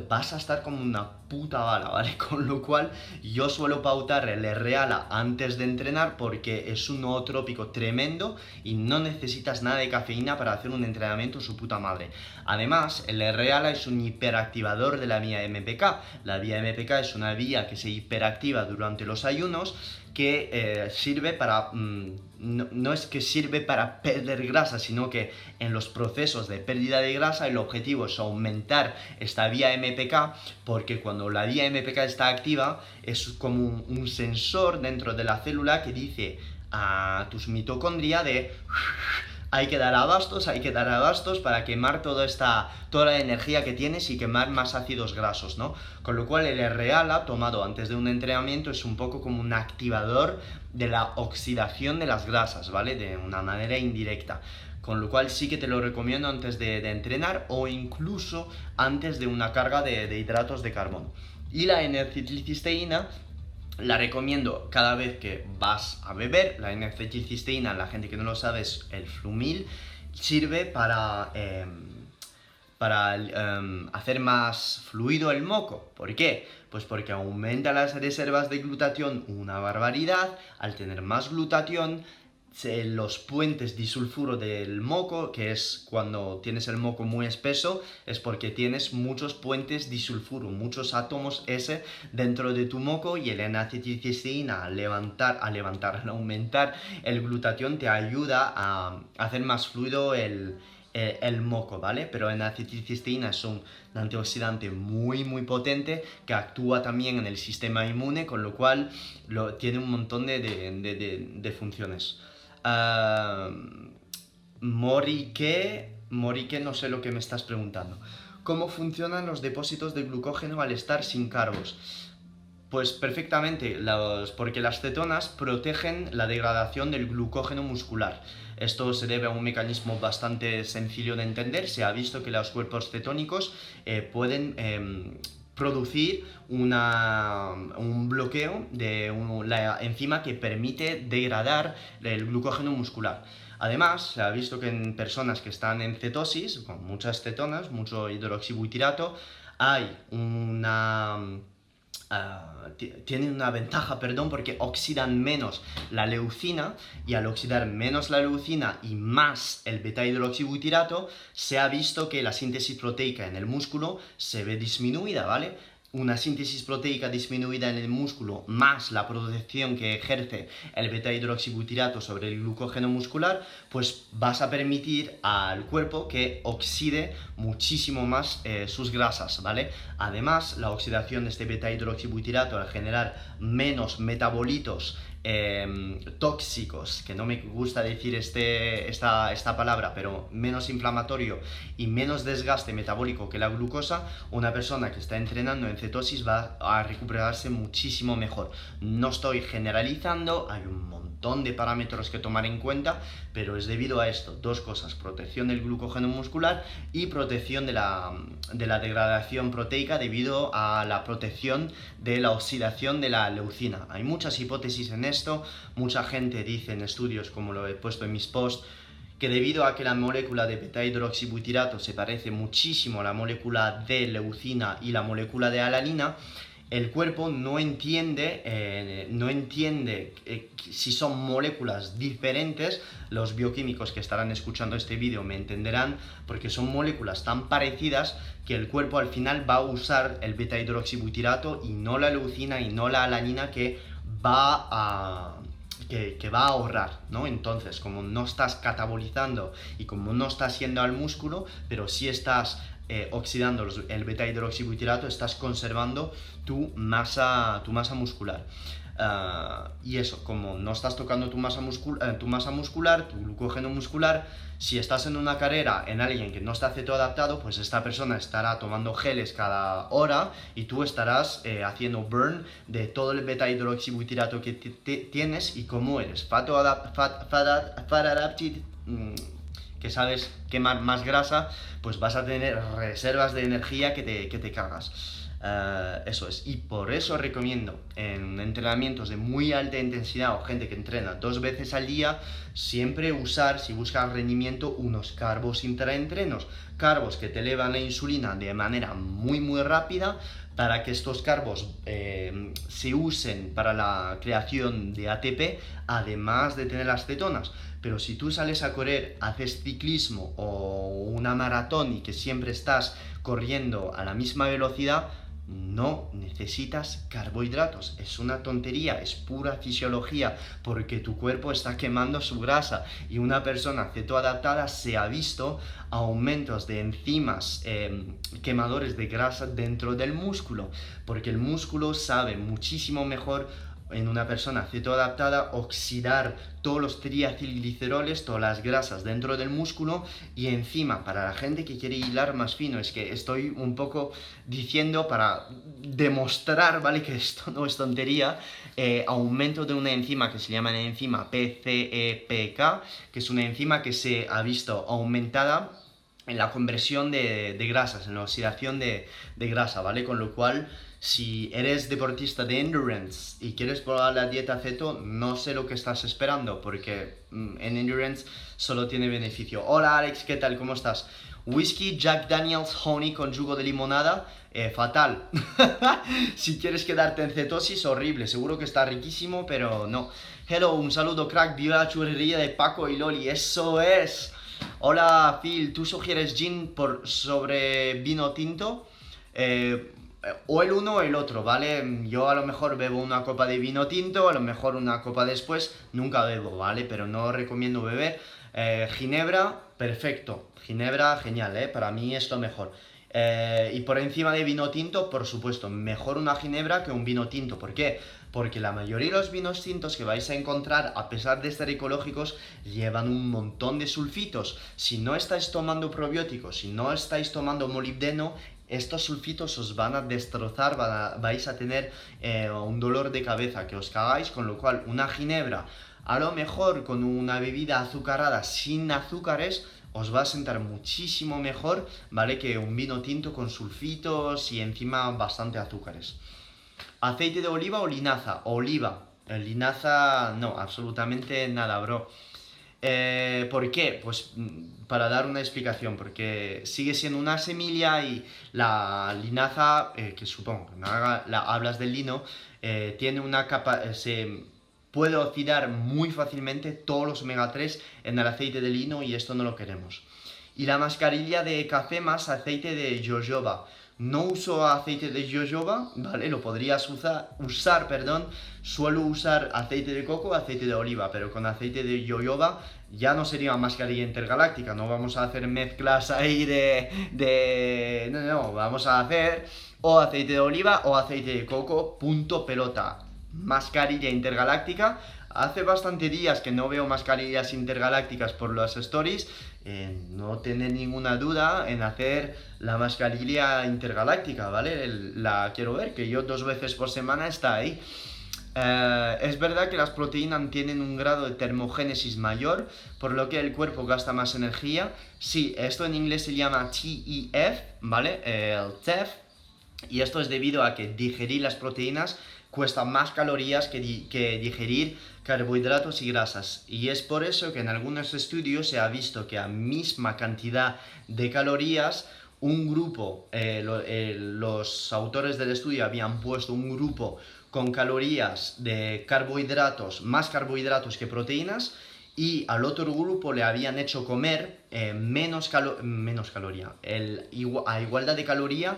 vas a estar como una puta bala, ¿vale? [laughs] Con lo cual yo suelo pautar el R-ALA antes de entrenar porque es un nootrópico tremendo y no necesitas nada de cafeína para hacer un entrenamiento su puta madre. Además, el R-ALA es un hiperactivador de la vía MPK. La vía MPK es una vía que se hiperactiva durante los ayunos que eh, sirve para, mm, no, es que sirve para perder grasa, sino que en los procesos de pérdida de grasa el objetivo es aumentar esta vía MPK, porque cuando la vía MPK está activa es como un, sensor dentro de la célula que dice a tus mitocondria de hay que dar abastos, hay que dar abastos para quemar toda esta, toda la energía que tienes y quemar más ácidos grasos, ¿no? Con lo cual el R-ALA tomado antes de un entrenamiento es un poco como un activador de la oxidación de las grasas, ¿vale? De una manera indirecta. Con lo cual sí que te lo recomiendo antes de, entrenar o incluso antes de una carga de, de hidratos de carbono. Y la N-acetilcisteína la recomiendo cada vez que vas a beber. La N-acetilcisteína, la gente que no lo sabe, es el flumil. Sirve para, em, para em, hacer más fluido el moco. ¿Por qué? Pues porque aumenta las reservas de glutatión una barbaridad. Al tener más glutatión, los puentes disulfuro del moco, que es cuando tienes el moco muy espeso, es porque tienes muchos puentes disulfuro, muchos átomos S dentro de tu moco y el N-acetilcisteína al levantar, a levantar, [laughs] al aumentar el glutatión te ayuda a hacer más fluido el, el, moco, ¿vale? Pero en acetilcisteína es un antioxidante muy, muy potente que actúa también en el sistema inmune, con lo cual lo, tiene un montón de, de, de funciones. Morique, Morique, no sé lo que me estás preguntando. ¿Cómo funcionan los depósitos de glucógeno al estar sin carbos? Pues perfectamente, porque las cetonas protegen la degradación del glucógeno muscular. Esto se debe a un mecanismo bastante sencillo de entender. Se ha visto que los cuerpos cetónicos eh, pueden em, producir un bloqueo de la enzima que permite degradar el glucógeno muscular. Además, se ha visto que en personas que están en cetosis, con muchas cetonas, mucho hidroxibutyrato, hay una Ah, tienen una ventaja, perdón, porque oxidan menos la leucina y al oxidar menos la leucina y más el beta-hidroxibutirato, se ha visto que la síntesis proteica en el músculo se ve disminuida, ¿vale? Una síntesis proteica disminuida en el músculo más la protección que ejerce el beta hidroxibutirato sobre el glucógeno muscular, pues vas a permitir al cuerpo que oxide muchísimo más eh, sus grasas, ¿vale? Además, la oxidación de este beta hidroxibutirato al generar menos metabolitos Em, tóxicos, que no me gusta decir este, esta, esta palabra, pero menos inflamatorio y menos desgaste metabólico que la glucosa, una persona que está entrenando en cetosis va a recuperarse muchísimo mejor. No estoy generalizando, hay un montón de parámetros que tomar en cuenta, pero es debido a esto, dos cosas, protección del glucógeno muscular y protección de la, de la degradación proteica debido a la protección de la oxidación de la leucina. Hay muchas hipótesis en esto, mucha gente dice en estudios, como lo he puesto en mis posts, que debido a que la molécula de beta hidroxibutirato se parece muchísimo a la molécula de leucina y la molécula de alanina, el cuerpo no entiende, eh, no entiende eh, si son moléculas diferentes. Los bioquímicos que estarán escuchando este vídeo me entenderán porque son moléculas tan parecidas que el cuerpo al final va a usar el beta hidroxibutirato y no la leucina y no la alanina que va a, que, va a ahorrar, ¿no? Entonces, como no estás catabolizando y como no estás yendo al músculo, pero sí estás eh, oxidando el beta hidroxibutirato, estás conservando tu masa, tu masa muscular. Ah, y eso, como no estás tocando tu masa, muscul eh, tu masa muscular, tu glucógeno muscular, si estás en una carrera en alguien que no está adaptado pues esta persona estará tomando geles cada hora y tú estarás eh, haciendo burn de todo el beta hidroxibutirato que tienes y como eres fat, fat, adapted, mm, que sabes quemar más grasa, pues vas a tener reservas de energía que te, que te cagas. Eh, eso es. Y por eso recomiendo en entrenamientos de muy alta intensidad o gente que entrena dos veces al día, siempre usar, si buscas rendimiento, unos carbos intraentrenos. Carbos que te elevan la insulina de manera muy muy rápida para que estos carbos eh, se usen para la creación de ATP, además de tener las cetonas. Pero si tú sales a correr, haces ciclismo o una maratón y que siempre estás corriendo a la misma velocidad, no necesitas carbohidratos, es una tontería, es pura fisiología, porque tu cuerpo está quemando su grasa y una persona cetoadaptada se ha visto aumentos de enzimas em, quemadores de grasa dentro del músculo, porque el músculo sabe muchísimo mejor en una persona cetoadaptada oxidar todos los triacilgliceroles, todas las grasas dentro del músculo y encima para la gente que quiere hilar más fino, es que estoy un poco diciendo para demostrar, ¿vale? [laughs] Que esto no es tontería, eh, aumento de una enzima que se llama la enzima PCEPK, que es una enzima que se ha visto aumentada en la conversión de, grasas, en la oxidación de, de grasa, ¿vale? Con lo cual si eres deportista de endurance y quieres probar la dieta ceto, no sé lo que estás esperando porque mm, en endurance solo tiene beneficio. Hola Alex, ¿qué tal? ¿Cómo estás? Whisky Jack Daniels Honey con jugo de limonada, eh, fatal. [laughs] si quieres quedarte en cetosis, horrible. Seguro que está riquísimo, pero no. Hello, un saludo crack, viva la churrería de Paco y Loli, eso es. Hola Phil, ¿tú sugieres gin por sobre vino tinto? Eh, o el uno o el otro, ¿vale? Yo a lo mejor bebo una copa de vino tinto, a lo mejor una copa después, nunca bebo, ¿vale? Pero no recomiendo beber. Eh, ginebra, perfecto. Ginebra, genial, ¿eh? Para mí es lo mejor. Eh, y por encima de vino tinto, por supuesto, mejor una ginebra que un vino tinto. ¿Por qué? Porque la mayoría de los vinos tintos que vais a encontrar, a pesar de estar ecológicos, llevan un montón de sulfitos. Si no estáis tomando probióticos, si no estáis tomando molibdeno, estos sulfitos os van a destrozar, vais a tener eh, un dolor de cabeza que os cagáis, con lo cual una ginebra, a lo mejor con una bebida azucarada sin azúcares, os va a sentar muchísimo mejor, ¿vale? Que un vino tinto con sulfitos y encima bastante azúcares. ¿Aceite de oliva o linaza? Oliva. Linaza, no, absolutamente nada, bro. Eh, ¿Por qué? Pues mm, para dar una explicación, porque sigue siendo una semilla y la linaza, eh, que supongo que la, hablas del lino, eh, tiene una capa, se puede oxidar muy fácilmente todos los omega 3 en el aceite de lino y esto no lo queremos. Y la mascarilla de café más aceite de jojoba. No uso aceite de jojoba, ¿vale? Lo podrías usar, usar, perdón. Suelo usar aceite de coco, aceite de oliva, pero con aceite de jojoba ya no sería mascarilla intergaláctica. No vamos a hacer mezclas ahí de... de... No, no, vamos a hacer o aceite de oliva o aceite de coco, punto pelota. Mascarilla intergaláctica. Hace bastante días que no veo mascarillas intergalácticas por las stories no tener ninguna duda en hacer la mascarilla intergaláctica, ¿vale? la quiero ver, que yo dos veces por semana está ahí. Eh, es verdad que las proteínas tienen un grado de termogénesis mayor, por lo que el cuerpo gasta más energía. Sí, esto en inglés se llama TEF, ¿vale? el TEF. Y esto es debido a que digerir las proteínas cuesta más calorías que, digerir carbohidratos y grasas. Y es por eso que en algunos estudios se ha visto que a misma cantidad de calorías, un grupo, eh, eh, los autores del estudio habían puesto un grupo con calorías de carbohidratos, más carbohidratos que proteínas, y al otro grupo le habían hecho comer eh, menos, menos caloría, a igualdad de caloría,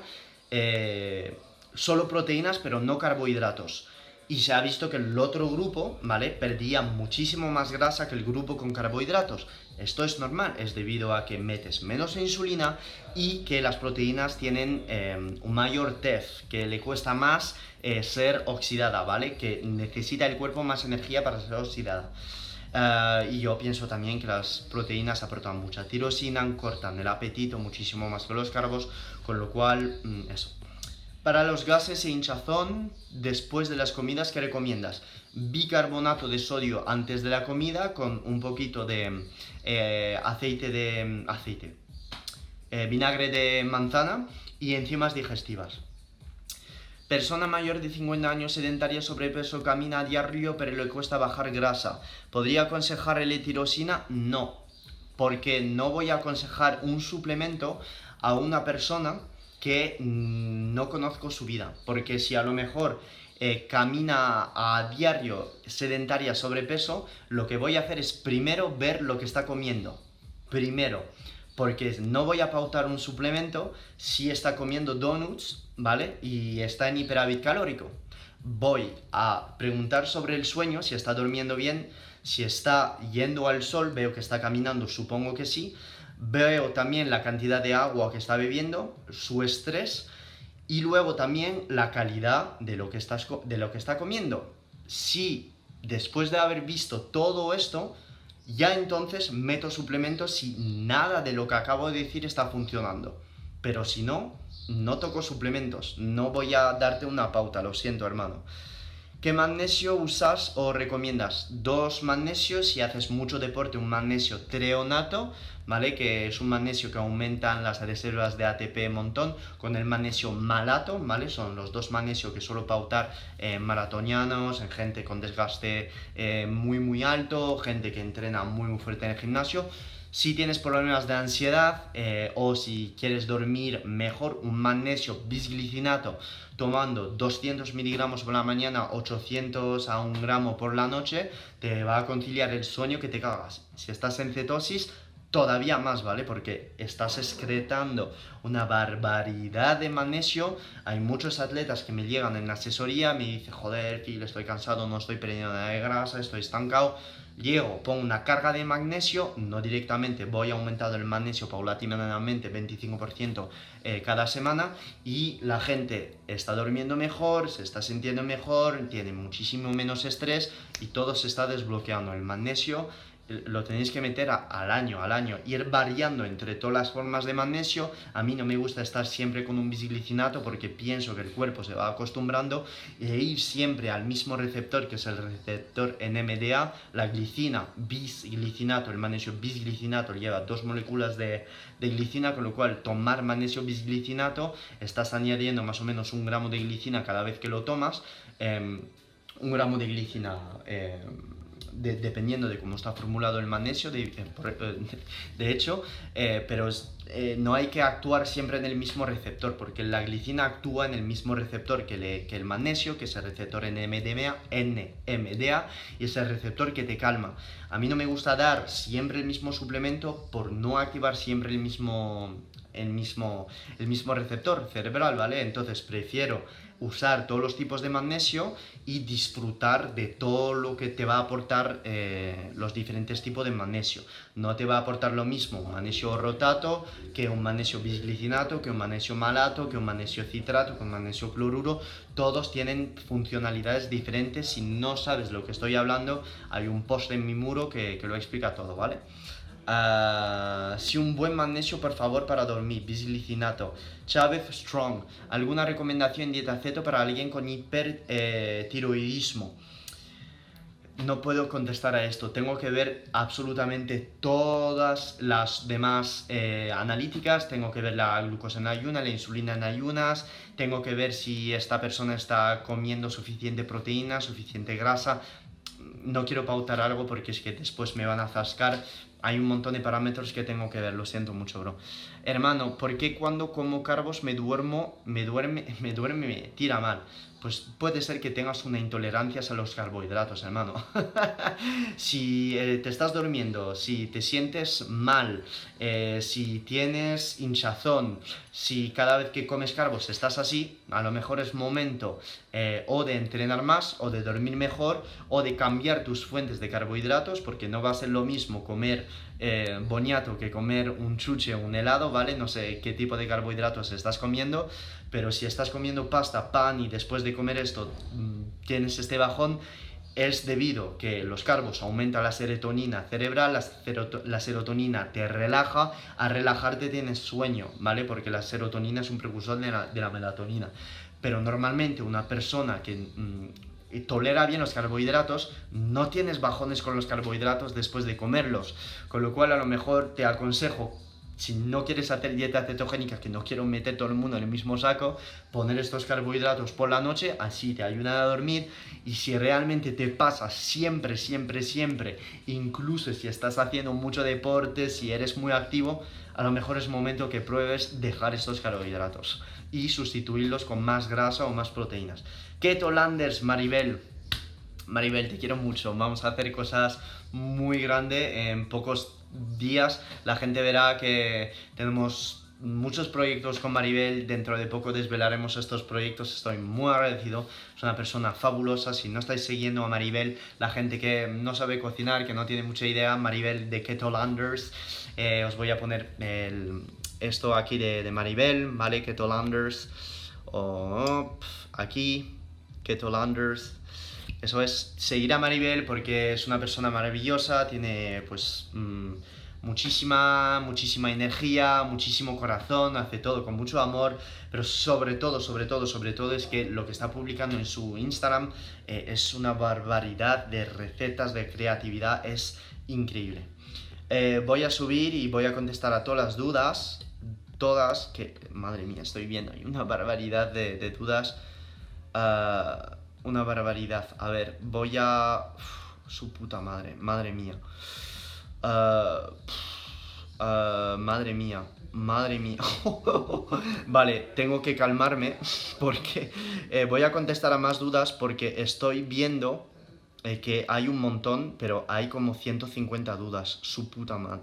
solo proteínas pero no carbohidratos y se ha visto que el otro grupo, ¿vale? Perdía muchísimo más grasa que el grupo con carbohidratos. Esto es normal, es debido a que metes menos insulina y que las proteínas tienen em, un mayor TEF, que le cuesta más eh, ser oxidada, ¿vale? Que necesita el cuerpo más energía para ser oxidada. Eh, y yo pienso también que las proteínas aportan mucha tirosina, cortan el apetito muchísimo más que los carbos, con lo cual, mm, eso, para los gases e hinchazón, después de las comidas, ¿qué recomiendas? Bicarbonato de sodio antes de la comida con un poquito de eh, aceite de... aceite. Eh, vinagre de manzana y enzimas digestivas. Persona mayor de 50 años sedentaria sobrepeso camina a diario pero le cuesta bajar grasa. ¿Podría aconsejarle tirosina? No, porque no voy a aconsejar un suplemento a una persona que mm, no conozco su vida, porque si a lo mejor eh, camina a diario sedentaria sobrepeso, lo que voy a hacer es primero ver lo que está comiendo, primero, porque no voy a pautar un suplemento si está comiendo donuts, ¿vale? Y está en hiperávit calórico. Voy a preguntar sobre el sueño, si está durmiendo bien, si está yendo al sol, veo que está caminando, supongo que sí, veo también la cantidad de agua que está bebiendo, su estrés y luego también la calidad de lo que, estás, de lo que está comiendo. Si después de haber visto todo esto, ya entonces meto suplementos si nada de lo que acabo de decir está funcionando. Pero si no, no toco suplementos, no voy a darte una pauta, lo siento hermano. ¿Qué magnesio usas o recomiendas? Dos magnesios si haces mucho deporte, un magnesio treonato, ¿vale? Que es un magnesio que aumentan las reservas de ATP montón, con el magnesio malato, ¿vale? Son los dos magnesios que suelo pautar en maratonianos, en gente con desgaste eh, muy muy alto, gente que entrena muy muy fuerte en el gimnasio. Si tienes problemas de ansiedad eh, o si quieres dormir mejor, un magnesio bisglicinato tomando 200 miligramos por la mañana, 800 a 1 gramo por la noche, te va a conciliar el sueño que te cagas. Si estás en cetosis, todavía más, ¿vale? Porque estás excretando una barbaridad de magnesio. Hay muchos atletas que me llegan en la asesoría, me dicen, joder, le estoy cansado, no estoy perdiendo nada de grasa, estoy estancado llego, pongo una carga de magnesio, no directamente, voy aumentando el magnesio paulatinamente 25% eh, cada semana y la gente está durmiendo mejor, se está sintiendo mejor, tiene muchísimo menos estrés y todo se está desbloqueando. El magnesio lo tenéis que meter al año, al año, ir variando entre todas las formas de magnesio. A mí no me gusta estar siempre con un bisglicinato porque pienso que el cuerpo se va acostumbrando e ir siempre al mismo receptor que es el receptor NMDA. La glicina, bisglicinato, el magnesio bisglicinato lleva dos moléculas de, de glicina, con lo cual tomar magnesio bisglicinato estás añadiendo más o menos un gramo de glicina cada vez que lo tomas. Em, un gramo de glicina. Dependiendo de cómo está formulado el magnesio, de, eh, eh, de hecho, eh, pero no hay que actuar siempre en el mismo receptor, porque la glicina actúa en el mismo receptor que, que el magnesio, que es el receptor NMDA, NMDA, y es el receptor que te calma. A mí no me gusta dar siempre el mismo suplemento por no activar siempre el mismo el mismo, el mismo receptor cerebral, ¿vale? Entonces prefiero usar todos los tipos de magnesio y disfrutar de todo lo que te va a aportar eh, los diferentes tipos de magnesio. No te va a aportar lo mismo un magnesio rotato que un magnesio bisglicinato, que un magnesio malato, que un magnesio citrato, que un magnesio cloruro. Todos tienen funcionalidades diferentes. Si no sabes lo que estoy hablando, hay un post en mi muro que, que lo explica todo, ¿vale? Uh, si un buen magnesio, por favor, para dormir. Bisglicinato. Chávez Strong. ¿Alguna recomendación en dieta ceto para alguien con hipertiroidismo? Eh, no puedo contestar a esto. Tengo que ver absolutamente todas las demás eh, analíticas. Tengo que ver la glucosa en ayunas, la insulina en ayunas. Tengo que ver si esta persona está comiendo suficiente proteína, suficiente grasa no quiero pautar algo porque es que después me van a zascar, hay un montón de parámetros que tengo que ver, lo siento mucho, bro. Hermano, ¿por qué cuando como carbos me duermo, me duerme, [laughs] me duerme, me tira mal? Pues puede ser que tengas una intolerancia a los carbohidratos, hermano. [laughs] si eh, te estás durmiendo, si te sientes mal, eh, si tienes hinchazón, si cada vez que comes carbos estás así, a lo mejor es momento eh, o de entrenar más, o de dormir mejor, o de cambiar tus fuentes de carbohidratos, porque no va a ser lo mismo comer eh, boniato que comer un chuche o un helado, ¿vale? No sé qué tipo de carbohidratos estás comiendo, pero si estás comiendo pasta, pan y después de comer esto mm, tienes este bajón, es debido que los carbos aumentan la serotonina cerebral, la, serotonina te relaja, a relajarte tienes sueño, ¿vale? Porque la serotonina es un precursor de la, melatonina. Pero normalmente una persona que mm, y tolera bien los carbohidratos, no tienes bajones con los carbohidratos después de comerlos. Con lo cual a lo mejor te aconsejo, si no quieres hacer dieta cetogénica, que no quiero meter todo el mundo en el mismo saco, poner estos carbohidratos por la noche, así te ayuda a dormir. Y si realmente te pasa siempre, siempre, siempre, incluso si estás haciendo mucho deporte, si eres muy activo, a lo mejor es momento que pruebes dejar estos carbohidratos y sustituirlos con más grasa o más proteínas. Keto Landers, Maribel. Maribel, te quiero mucho. Vamos a hacer cosas muy grandes en pocos días. La gente verá que tenemos muchos proyectos con Maribel. Dentro de poco desvelaremos estos proyectos. Estoy muy agradecido. Es una persona fabulosa. Si no estáis siguiendo a Maribel, la gente que no sabe cocinar, que no tiene mucha idea, Maribel de Keto Landers, eh, os voy a poner esto aquí de, Maribel, ¿vale? Keto Landers. Aquí Ketolanders. Eso es seguir a Maribel porque es una persona maravillosa, tiene pues mm, muchísima, muchísima energía, muchísimo corazón, hace todo con mucho amor, pero sobre todo, sobre todo, sobre todo es que lo que está publicando en su Instagram eh, es una barbaridad de recetas, de creatividad, es increíble. Eh, voy a subir y voy a contestar a todas las dudas, todas, que madre mía, estoy viendo, hay una barbaridad de dudas Ah, una barbaridad. A ver, voy a... su puta madre, madre mía. Ah, ah, madre mía, madre mía. [laughs] vale, tengo que calmarme [laughs] porque eh, voy a contestar a más dudas porque estoy viendo eh, que hay un montón, pero hay como 150 dudas. Su puta madre.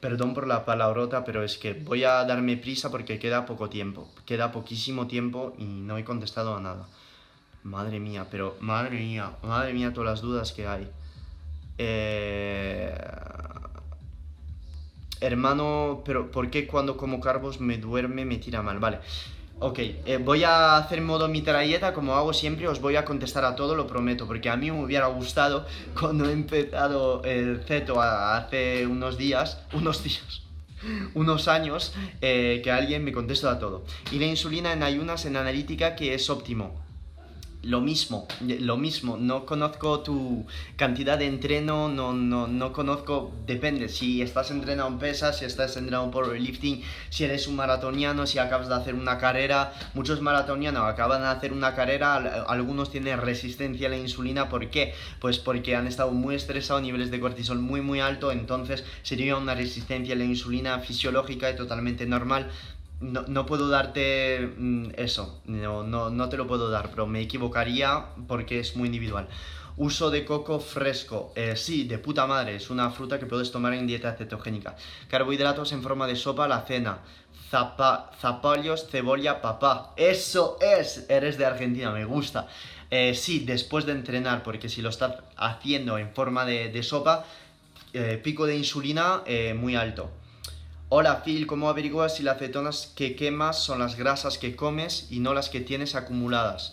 Perdón por la palabrota, pero es que voy a darme prisa porque queda poco tiempo. Queda poquísimo tiempo y no he contestado a nada. Madre mía, pero madre mía, madre mía todas las dudas que hay. Eh, hermano, pero ¿por qué cuando como carbos me duerme me tira mal? Vale. Ok, eh, voy a hacer modo mitralleta como hago siempre, os voy a contestar a todo, lo prometo, porque a mí me hubiera gustado [laughs] cuando he empezado el ceto hace unos días, unos días, [laughs] unos años, eh, que alguien me conteste a todo. Y la insulina en ayunas en analítica que es óptimo lo mismo, lo mismo, no conozco tu cantidad de entreno, no, no, no conozco, depende, si estás entrenado en pesas, si estás entrenado por lifting, si eres un maratoniano, si acabas de hacer una carrera, muchos maratonianos acaban de hacer una carrera, algunos tienen resistencia a la insulina, ¿por qué? Pues porque han estado muy estresados, niveles de cortisol muy muy alto, entonces sería una resistencia a la insulina fisiológica y totalmente normal, no, no, puedo darte mm, eso, no, no, no, te lo puedo dar, pero me equivocaría porque es muy individual. Uso de coco fresco, eh, sí, de puta madre, es una fruta que puedes tomar en dieta cetogénica. Carbohidratos en forma de sopa la cena, zapallos, cebolla, papá. Eso es, eres de Argentina, me gusta. Eh, sí, después de entrenar, porque si lo estás haciendo en forma de, sopa, eh, pico de insulina muy alto. Hola Phil, ¿cómo averiguas si las cetonas que quemas son las grasas que comes y no las que tienes acumuladas?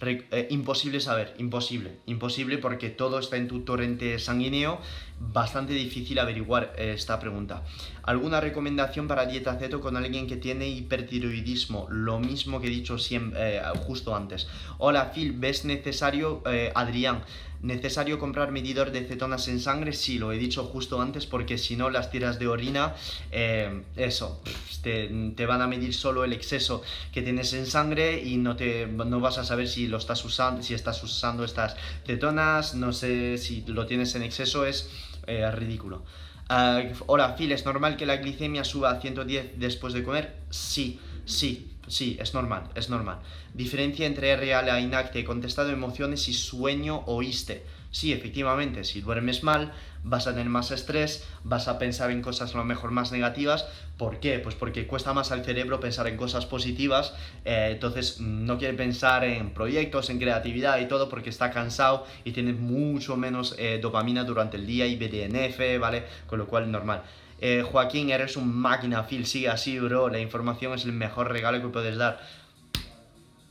Eh, imposible saber, imposible, imposible porque todo está en tu torrente sanguíneo, bastante difícil averiguar eh, esta pregunta. ¿Alguna recomendación para dieta ceto con alguien que tiene hipertiroidismo? Lo mismo que he dicho siempre, eh, justo antes. Hola Phil, ¿ves necesario, Adrián? ¿Necesario comprar medidor de cetonas en sangre? Sí, lo he dicho justo antes porque si no las tiras de orina, eh, eso, te, te, van a medir solo el exceso que tienes en sangre y no, te, no vas a saber si lo estás usando, si estás usando estas cetonas, no sé si lo tienes en exceso, es eh, ridículo. Ah, hola Phil, ¿es normal que la glicemia suba a 110 después de comer? Sí, sí, Sí, es normal, es normal. Diferencia entre real e inacte, contestado emociones y sueño oíste. Sí, efectivamente, si duermes mal, vas a tener más estrés, vas a pensar en cosas a lo mejor más negativas. ¿Por qué? Pues porque cuesta más al cerebro pensar en cosas positivas, eh, entonces mm, no quiere pensar en proyectos, en creatividad y todo porque está cansado y tiene mucho menos eh, dopamina durante el día y BDNF, ¿vale? Con lo cual normal. Eh, Joaquín, eres un máquina, Phil, sigue así, bro. La información es el mejor regalo que puedes dar.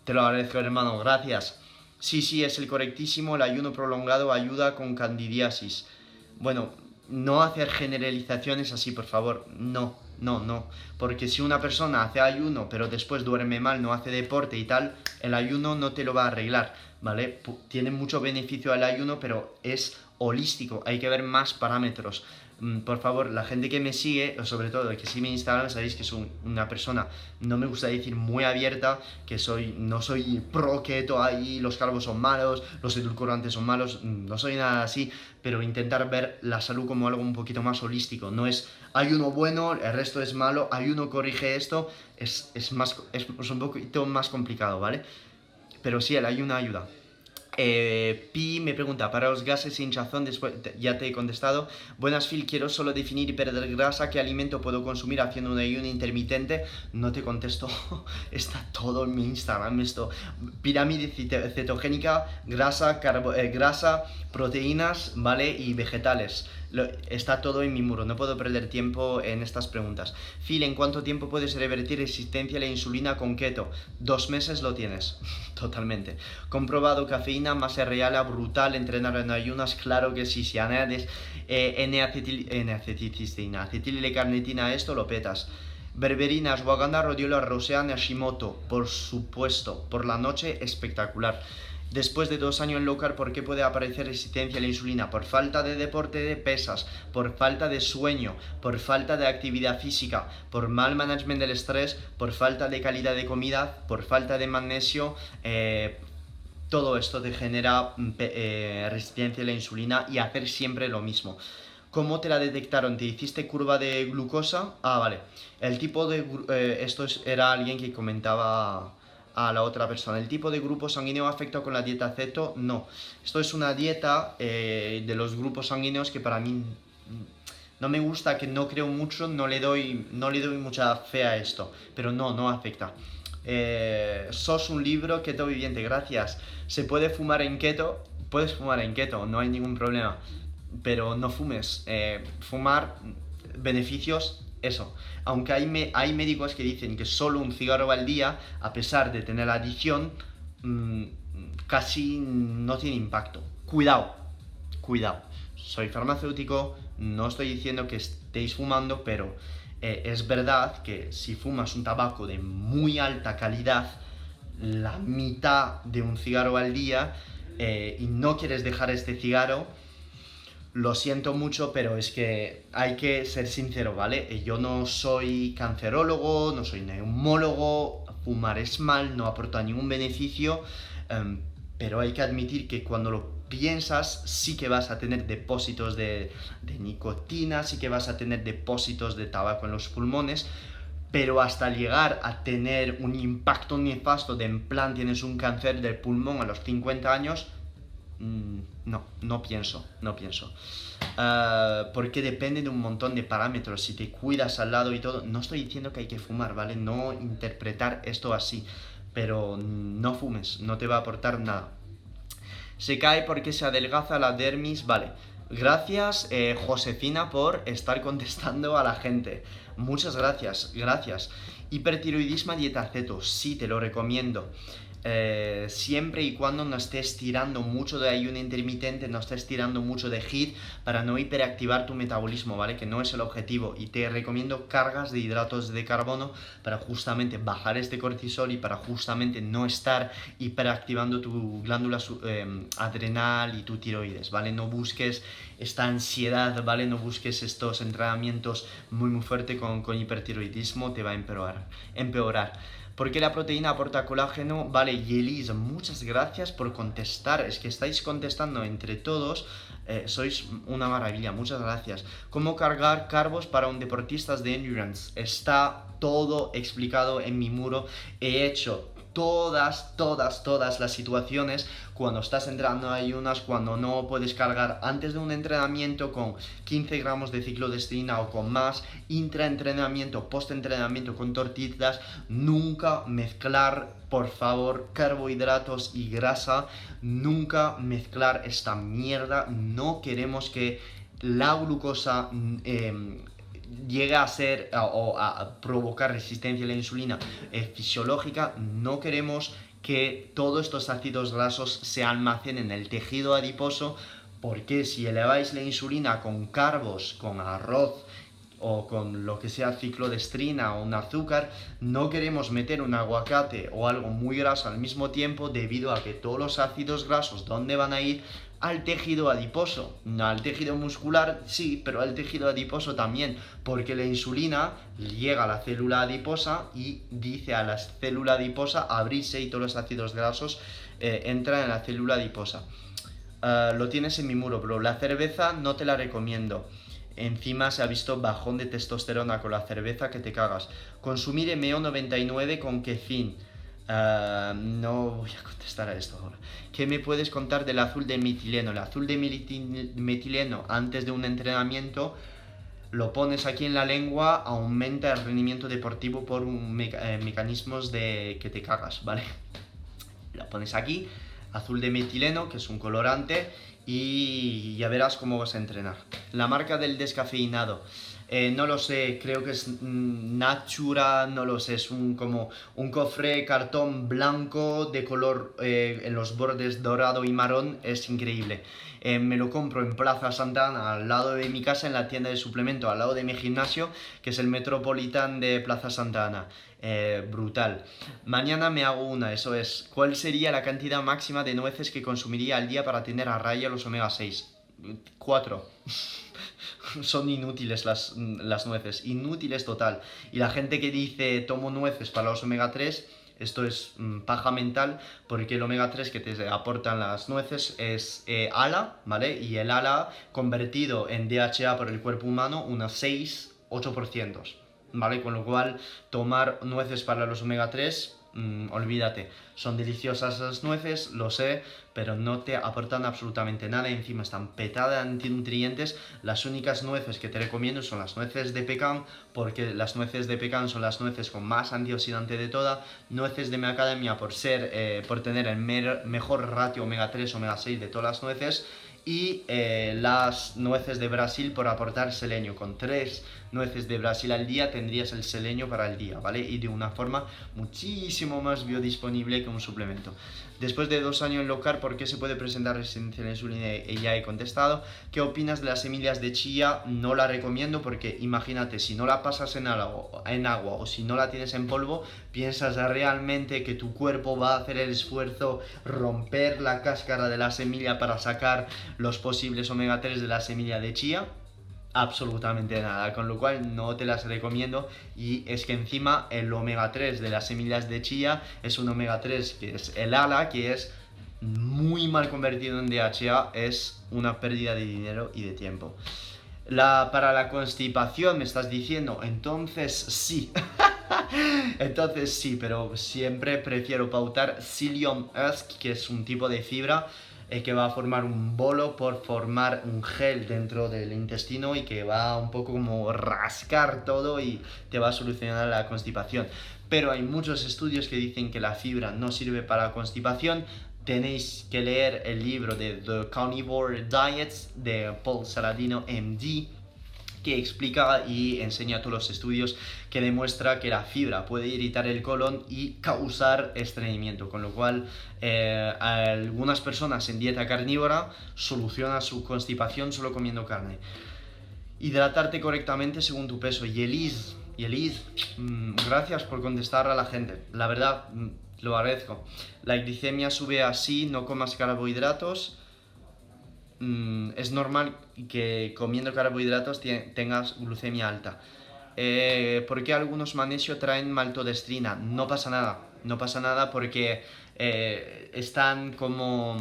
Te lo agradezco, hermano, gracias. Sí, sí, es el correctísimo. El ayuno prolongado ayuda con candidiasis. Bueno, no hacer generalizaciones así, por favor. No, no, no. Porque si una persona hace ayuno, pero después duerme mal, no hace deporte y tal, el ayuno no te lo va a arreglar, ¿vale? Tiene mucho beneficio el ayuno, pero es holístico. Hay que ver más parámetros. Mm, por favor, la gente que me sigue, sobre todo que sigue mi Instagram, sabéis que soy una persona, no me gusta decir muy abierta, que soy, no soy pro keto ahí, los carbos son malos, los edulcorantes son malos, mm, no soy nada así, pero intentar ver la salud como algo un poquito más holístico, no es hay uno bueno, el resto es malo, hay uno corrige esto, es, más, es un poquito más complicado, ¿vale? Pero sí, el ayuno ayuda. Eh, Pi me pregunta, para los gases e hinchazón, después ya te he contestado. Buenas Phil, quiero solo definir y perder grasa, ¿qué alimento puedo consumir haciendo un ayuno intermitente? No te contesto, [laughs] está todo en mi Instagram esto. Pirámide cetogénica, grasa, eh, grasa, proteínas, ¿vale? Y vegetales está todo en mi muro, no puedo perder tiempo en estas preguntas. Phil, ¿en cuánto tiempo puedes revertir resistencia a la insulina con keto? Dos meses lo tienes, [laughs] totalmente. Comprobado cafeína, masa real, brutal, entrenar en ayunas, claro que sí, si añades eh, N-acetilcisteína, acetilcarnitina, esto lo petas. Berberina, ashwagandha, rodiola, roseana, Hashimoto, por supuesto, por la noche espectacular. Después de dos años en low ¿por qué puede aparecer resistencia a la insulina? Por falta de deporte de pesas, por falta de sueño, por falta de actividad física, por mal management del estrés, por falta de calidad de comida, por falta de magnesio. Eh, todo esto te genera mm, eh, resistencia a la insulina y hacer siempre lo mismo. ¿Cómo te la detectaron? ¿Te hiciste curva de glucosa? Ah, vale. El tipo de... Eh, esto era alguien que comentaba a la otra persona. ¿El tipo de grupo sanguíneo afecta con la dieta ceto? No. Esto es una dieta eh, de los grupos sanguíneos que para mí no me gusta, que no creo mucho, no le doy, no le doy mucha fe a esto. Pero no, no afecta. Eh, sos un libro keto viviente, gracias. ¿Se puede fumar en keto? Puedes fumar en keto, no hay ningún problema. Pero no fumes. Eh, fumar, beneficios eso, aunque hay, hay médicos que dicen que solo un cigarro al día, a pesar de tener la adicción, mm, casi no tiene impacto. Cuidado, cuidado. Soy farmacéutico, no estoy diciendo que estéis fumando, pero eh, es verdad que si fumas un tabaco de muy alta calidad, la mitad de un cigarro al día, eh, y no quieres dejar este cigarro, lo siento mucho, pero es que hay que ser sincero, ¿vale? Yo no soy cancerólogo, no soy neumólogo, fumar es mal, no aporta ningún beneficio, em, pero hay que admitir que cuando lo piensas sí que vas a tener depósitos de, de nicotina, sí que vas a tener depósitos de tabaco en los pulmones, pero hasta llegar a tener un impacto nefasto de en plan tienes un cáncer del pulmón a los 50 años, Mm, no, no pienso, no pienso. Ah, porque depende de un montón de parámetros. Si te cuidas al lado y todo, no estoy diciendo que hay que fumar, ¿vale? No interpretar esto así, pero no fumes, no te va a aportar nada. Se cae porque se adelgaza la dermis, vale. Gracias, eh, Josefina, por estar [laughs] contestando a la gente. Muchas gracias, gracias. Hipertiroidismo dieta ceto, sí, te lo recomiendo. Eh, siempre y cuando no estés tirando mucho de ayuno intermitente, no estés tirando mucho de HIIT para no hiperactivar tu metabolismo, ¿vale? Que no es el objetivo. Y te recomiendo cargas de hidratos de carbono para justamente bajar este cortisol y para justamente no estar hiperactivando tu glándula em, adrenal y tu tiroides, ¿vale? No busques esta ansiedad, ¿vale? No busques estos entrenamientos muy muy fuertes con, con hipertiroidismo, te va a empeorar. empeorar. ¿Por qué la proteína aporta colágeno? Vale, Yelis, muchas gracias por contestar. Es que estáis contestando entre todos. Eh, sois una maravilla, muchas gracias. ¿Cómo cargar carbos para un deportista de endurance? Está todo explicado en mi muro. He hecho todas, todas, todas las situaciones. Cuando estás entrenando hay unas cuando no puedes cargar antes de un entrenamiento con 15 gramos de ciclodestrina o con más, intraentrenamiento, postentrenamiento con tortillas, nunca mezclar, por favor, carbohidratos y grasa, nunca mezclar esta mierda, no queremos que la glucosa eh, llega a ser o a provocar resistencia a la insulina eh, fisiológica, no queremos que todos estos ácidos grasos se almacenen en el tejido adiposo, porque si eleváis la insulina con carbos, con arroz, o con lo que sea ciclodestrina o un azúcar, no queremos meter un aguacate o algo muy graso al mismo tiempo debido a que todos los ácidos grasos, ¿dónde van a ir? Al tejido adiposo. Al tejido muscular sí, pero al tejido adiposo también, porque la insulina llega a la célula adiposa y dice a la célula adiposa abrirse y todos los ácidos grasos eh, entran en la célula adiposa. Ah, lo tienes en mi muro, pero la cerveza no te la recomiendo. Encima se ha visto bajón de testosterona con la cerveza que te cagas. Consumir MO99 con fin Ah, no voy a contestar a esto ahora. ¿Qué me puedes contar del azul de metileno? El azul de metileno antes de un entrenamiento lo pones aquí en la lengua, aumenta el rendimiento deportivo por un eh, mecanismos de que te cagas, ¿vale? Lo pones aquí, azul de metileno, que es un colorante, y ya verás cómo vas a entrenar. La marca del descafeinado. Eh, no lo sé, creo que es mm, Natura, no lo sé, es un, como un cofre cartón blanco de color eh, en los bordes dorado y marrón, es increíble. Eh, me lo compro en Plaza Santana, al lado de mi casa, en la tienda de suplemento, al lado de mi gimnasio, que es el Metropolitan de Plaza Santana. brutal. Mañana me hago una, eso es. ¿Cuál sería la cantidad máxima de nueces que consumiría al día para tener a raya los omega 6? 4. son inútiles las, las, nueces, inútiles total. Y la gente que dice tomo nueces para los omega 3, esto es mm, paja mental, porque el omega 3 que te aportan las nueces es eh, ALA, ¿vale? Y el ALA convertido en DHA por el cuerpo humano, unos 6, 8%, ¿vale? Con lo cual, tomar nueces para los omega 3 Mm, olvídate, son deliciosas las nueces, lo sé, pero no te aportan absolutamente nada, encima están petadas de antinutrientes. Las únicas nueces que te recomiendo son las nueces de pecan, porque las nueces de pecan son las nueces con más antioxidante de toda. Nueces de macadamia por ser, eh, por tener el mejor ratio omega 3, omega 6 de todas las nueces y eh, las nueces de Brasil por aportar selenio. Con tres nueces de Brasil al día tendrías el selenio para el día, ¿vale? Y de una forma muchísimo más biodisponible que un suplemento. Después de dos años en local, ¿por qué se puede presentar resistencia a la insulina? Y ya he contestado. ¿Qué opinas de las semillas de chía? No la recomiendo porque imagínate, si no la pasas en agua, en agua o si no la tienes en polvo, piensas realmente que tu cuerpo va a hacer el esfuerzo romper la cáscara de la semilla para sacar los posibles omega 3 de la semilla de chía absolutamente nada, con lo cual no te las recomiendo y es que encima el omega 3 de las semillas de chía es un omega 3 que es el ALA, que es muy mal convertido en DHA, es una pérdida de dinero y de tiempo. La, para la constipación me estás diciendo, entonces sí. [laughs] entonces sí, pero siempre prefiero pautar Psyllium husk, que es un tipo de fibra eh, que va a formar un bolo por formar un gel dentro del intestino y que va un poco como rascar todo y te va a solucionar la constipación. Pero hay muchos estudios que dicen que la fibra no sirve para la constipación, tenéis que leer el libro de The Carnivore Diets de Paul Saladino, MD, que explica y enseña todos los estudios que demuestra que la fibra puede irritar el colon y causar estreñimiento, con lo cual eh, algunas personas en dieta carnívora solucionan su constipación solo comiendo carne. Hidratarte correctamente según tu peso. Y Elis, y mm, gracias por contestar a la gente. La verdad, mm, lo agradezco. La glicemia sube así, no comas carbohidratos. Mm, es normal que comiendo carbohidratos tengas glucemia alta. Eh, ¿Por qué algunos magnesio traen maltodestrina? No pasa nada, no pasa nada porque eh, están como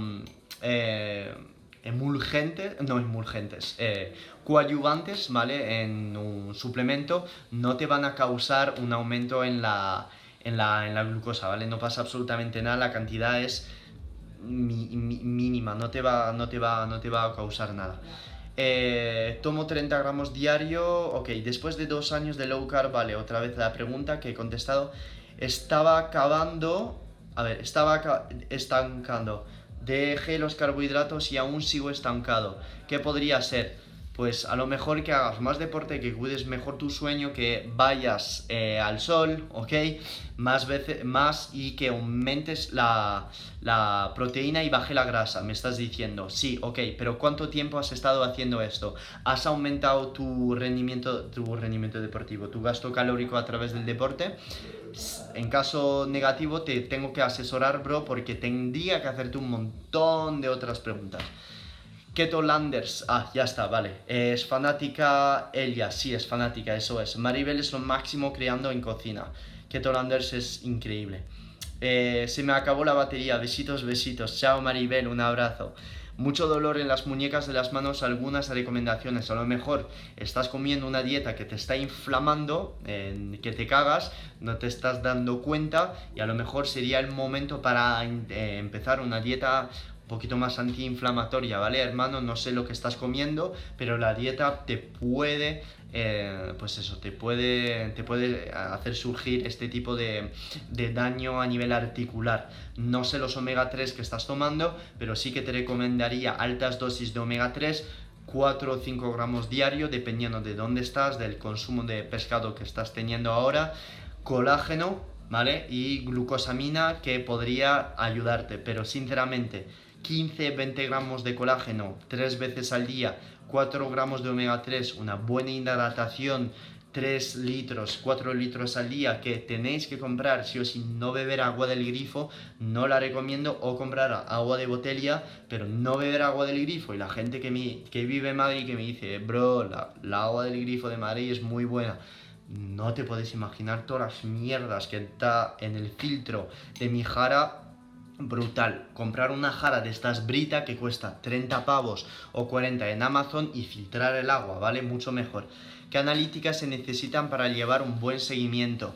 eh, emulgentes, no emulgentes, eh, coadyuvantes, ¿vale? En un suplemento no te van a causar un aumento en la, en la, en la glucosa, ¿vale? No pasa absolutamente nada, la cantidad es mínima, no te, va, no, te va, no te va a causar nada. Eh, tomo 30 gramos diario, ok, después de dos años de low carb, vale, otra vez la pregunta que he contestado, estaba acabando, a ver, estaba estancando, dejé los carbohidratos y aún sigo estancado, ¿qué podría ser? Pues a lo mejor que hagas más deporte, que cuides mejor tu sueño, que vayas eh, al sol, ¿ok? Más veces, más y que aumentes la, la, proteína y baje la grasa, me estás diciendo. Sí, ok, pero ¿cuánto tiempo has estado haciendo esto? ¿Has aumentado tu rendimiento, tu rendimiento deportivo, tu gasto calórico a través del deporte? En caso negativo te tengo que asesorar, bro, porque tendría que hacerte un montón de otras preguntas. Keto Landers, ah, ya está, vale. Es fanática ella, sí, es fanática, eso es. Maribel es lo máximo creando en cocina. Keto Landers es increíble. Eh, se me acabó la batería, besitos, besitos. Chao Maribel, un abrazo. Mucho dolor en las muñecas de las manos, algunas recomendaciones. A lo mejor estás comiendo una dieta que te está inflamando, que te cagas, no te estás dando cuenta y a lo mejor sería el momento para eh, empezar una dieta poquito más antiinflamatoria, ¿vale, hermano? No sé lo que estás comiendo, pero la dieta te puede, eh, pues eso, te puede, te puede hacer surgir este tipo de, de, daño a nivel articular. No sé los omega 3 que estás tomando, pero sí que te recomendaría altas dosis de omega 3 4 o 5 gramos diario, dependiendo de dónde estás, del consumo de pescado que estás teniendo ahora, colágeno, ¿vale? Y glucosamina que podría ayudarte, pero sinceramente, 15-20 gramos de colágeno tres veces al día, 4 gramos de omega 3, una buena hidratación, 3 litros, 4 litros al día que tenéis que comprar si o si no beber agua del grifo, no la recomiendo o comprar agua de botella, pero no beber agua del grifo. Y la gente que, me, que vive en Madrid que me dice, bro, la, la agua del grifo de Madrid es muy buena. No te puedes imaginar todas las mierdas que está en el filtro de mi jara brutal. Comprar una jara de estas Brita que cuesta 30 pavos o 40 en Amazon y filtrar el agua, ¿vale? Mucho mejor. ¿Qué analíticas se necesitan para llevar un buen seguimiento?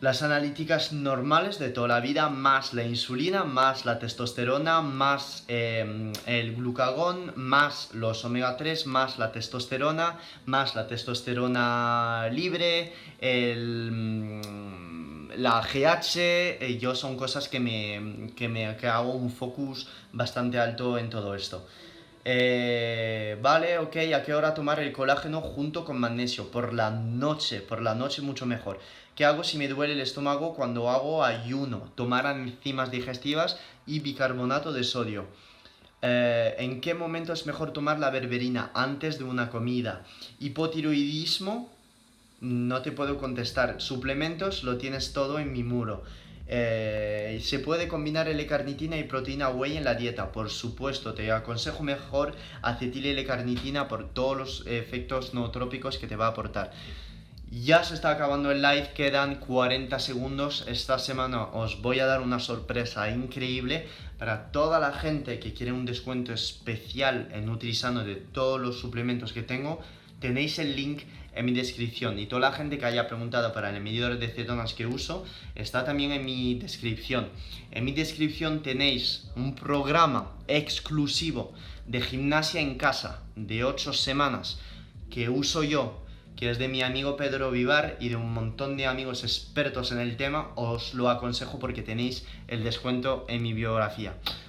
Las analíticas normales de toda la vida, más la insulina, más la testosterona, más em, el glucagón, más los omega 3, más la testosterona, más la testosterona libre, el la GH, eh, yo son cosas que me, que me que hago un focus bastante alto en todo esto. Eh, vale, ok, ¿a qué hora tomar el colágeno junto con magnesio? Por la noche, por la noche mucho mejor. ¿Qué hago si me duele el estómago cuando hago ayuno? Tomar enzimas digestivas y bicarbonato de sodio. Eh, ¿En qué momento es mejor tomar la berberina? Antes de una comida. Hipotiroidismo, no te puedo contestar. Suplementos lo tienes todo en mi muro. Eh, ¿Se puede combinar L-carnitina y proteína whey en la dieta? Por supuesto, te aconsejo mejor acetil L-carnitina por todos los efectos nootrópicos que te va a aportar. Ya se está acabando el live, quedan 40 segundos. Esta semana os voy a dar una sorpresa increíble para toda la gente que quiere un descuento especial en Nutrisano de todos los suplementos que tengo tenéis el link en mi descripción y toda la gente que haya preguntado para el medidor de cetonas que uso está también en mi descripción. En mi descripción tenéis un programa exclusivo de gimnasia en casa de 8 semanas que uso yo que es de mi amigo Pedro Vivar y de un montón de amigos expertos en el tema, os lo aconsejo porque tenéis el descuento en mi biografía.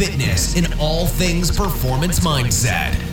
fitness, and all things performance mindset.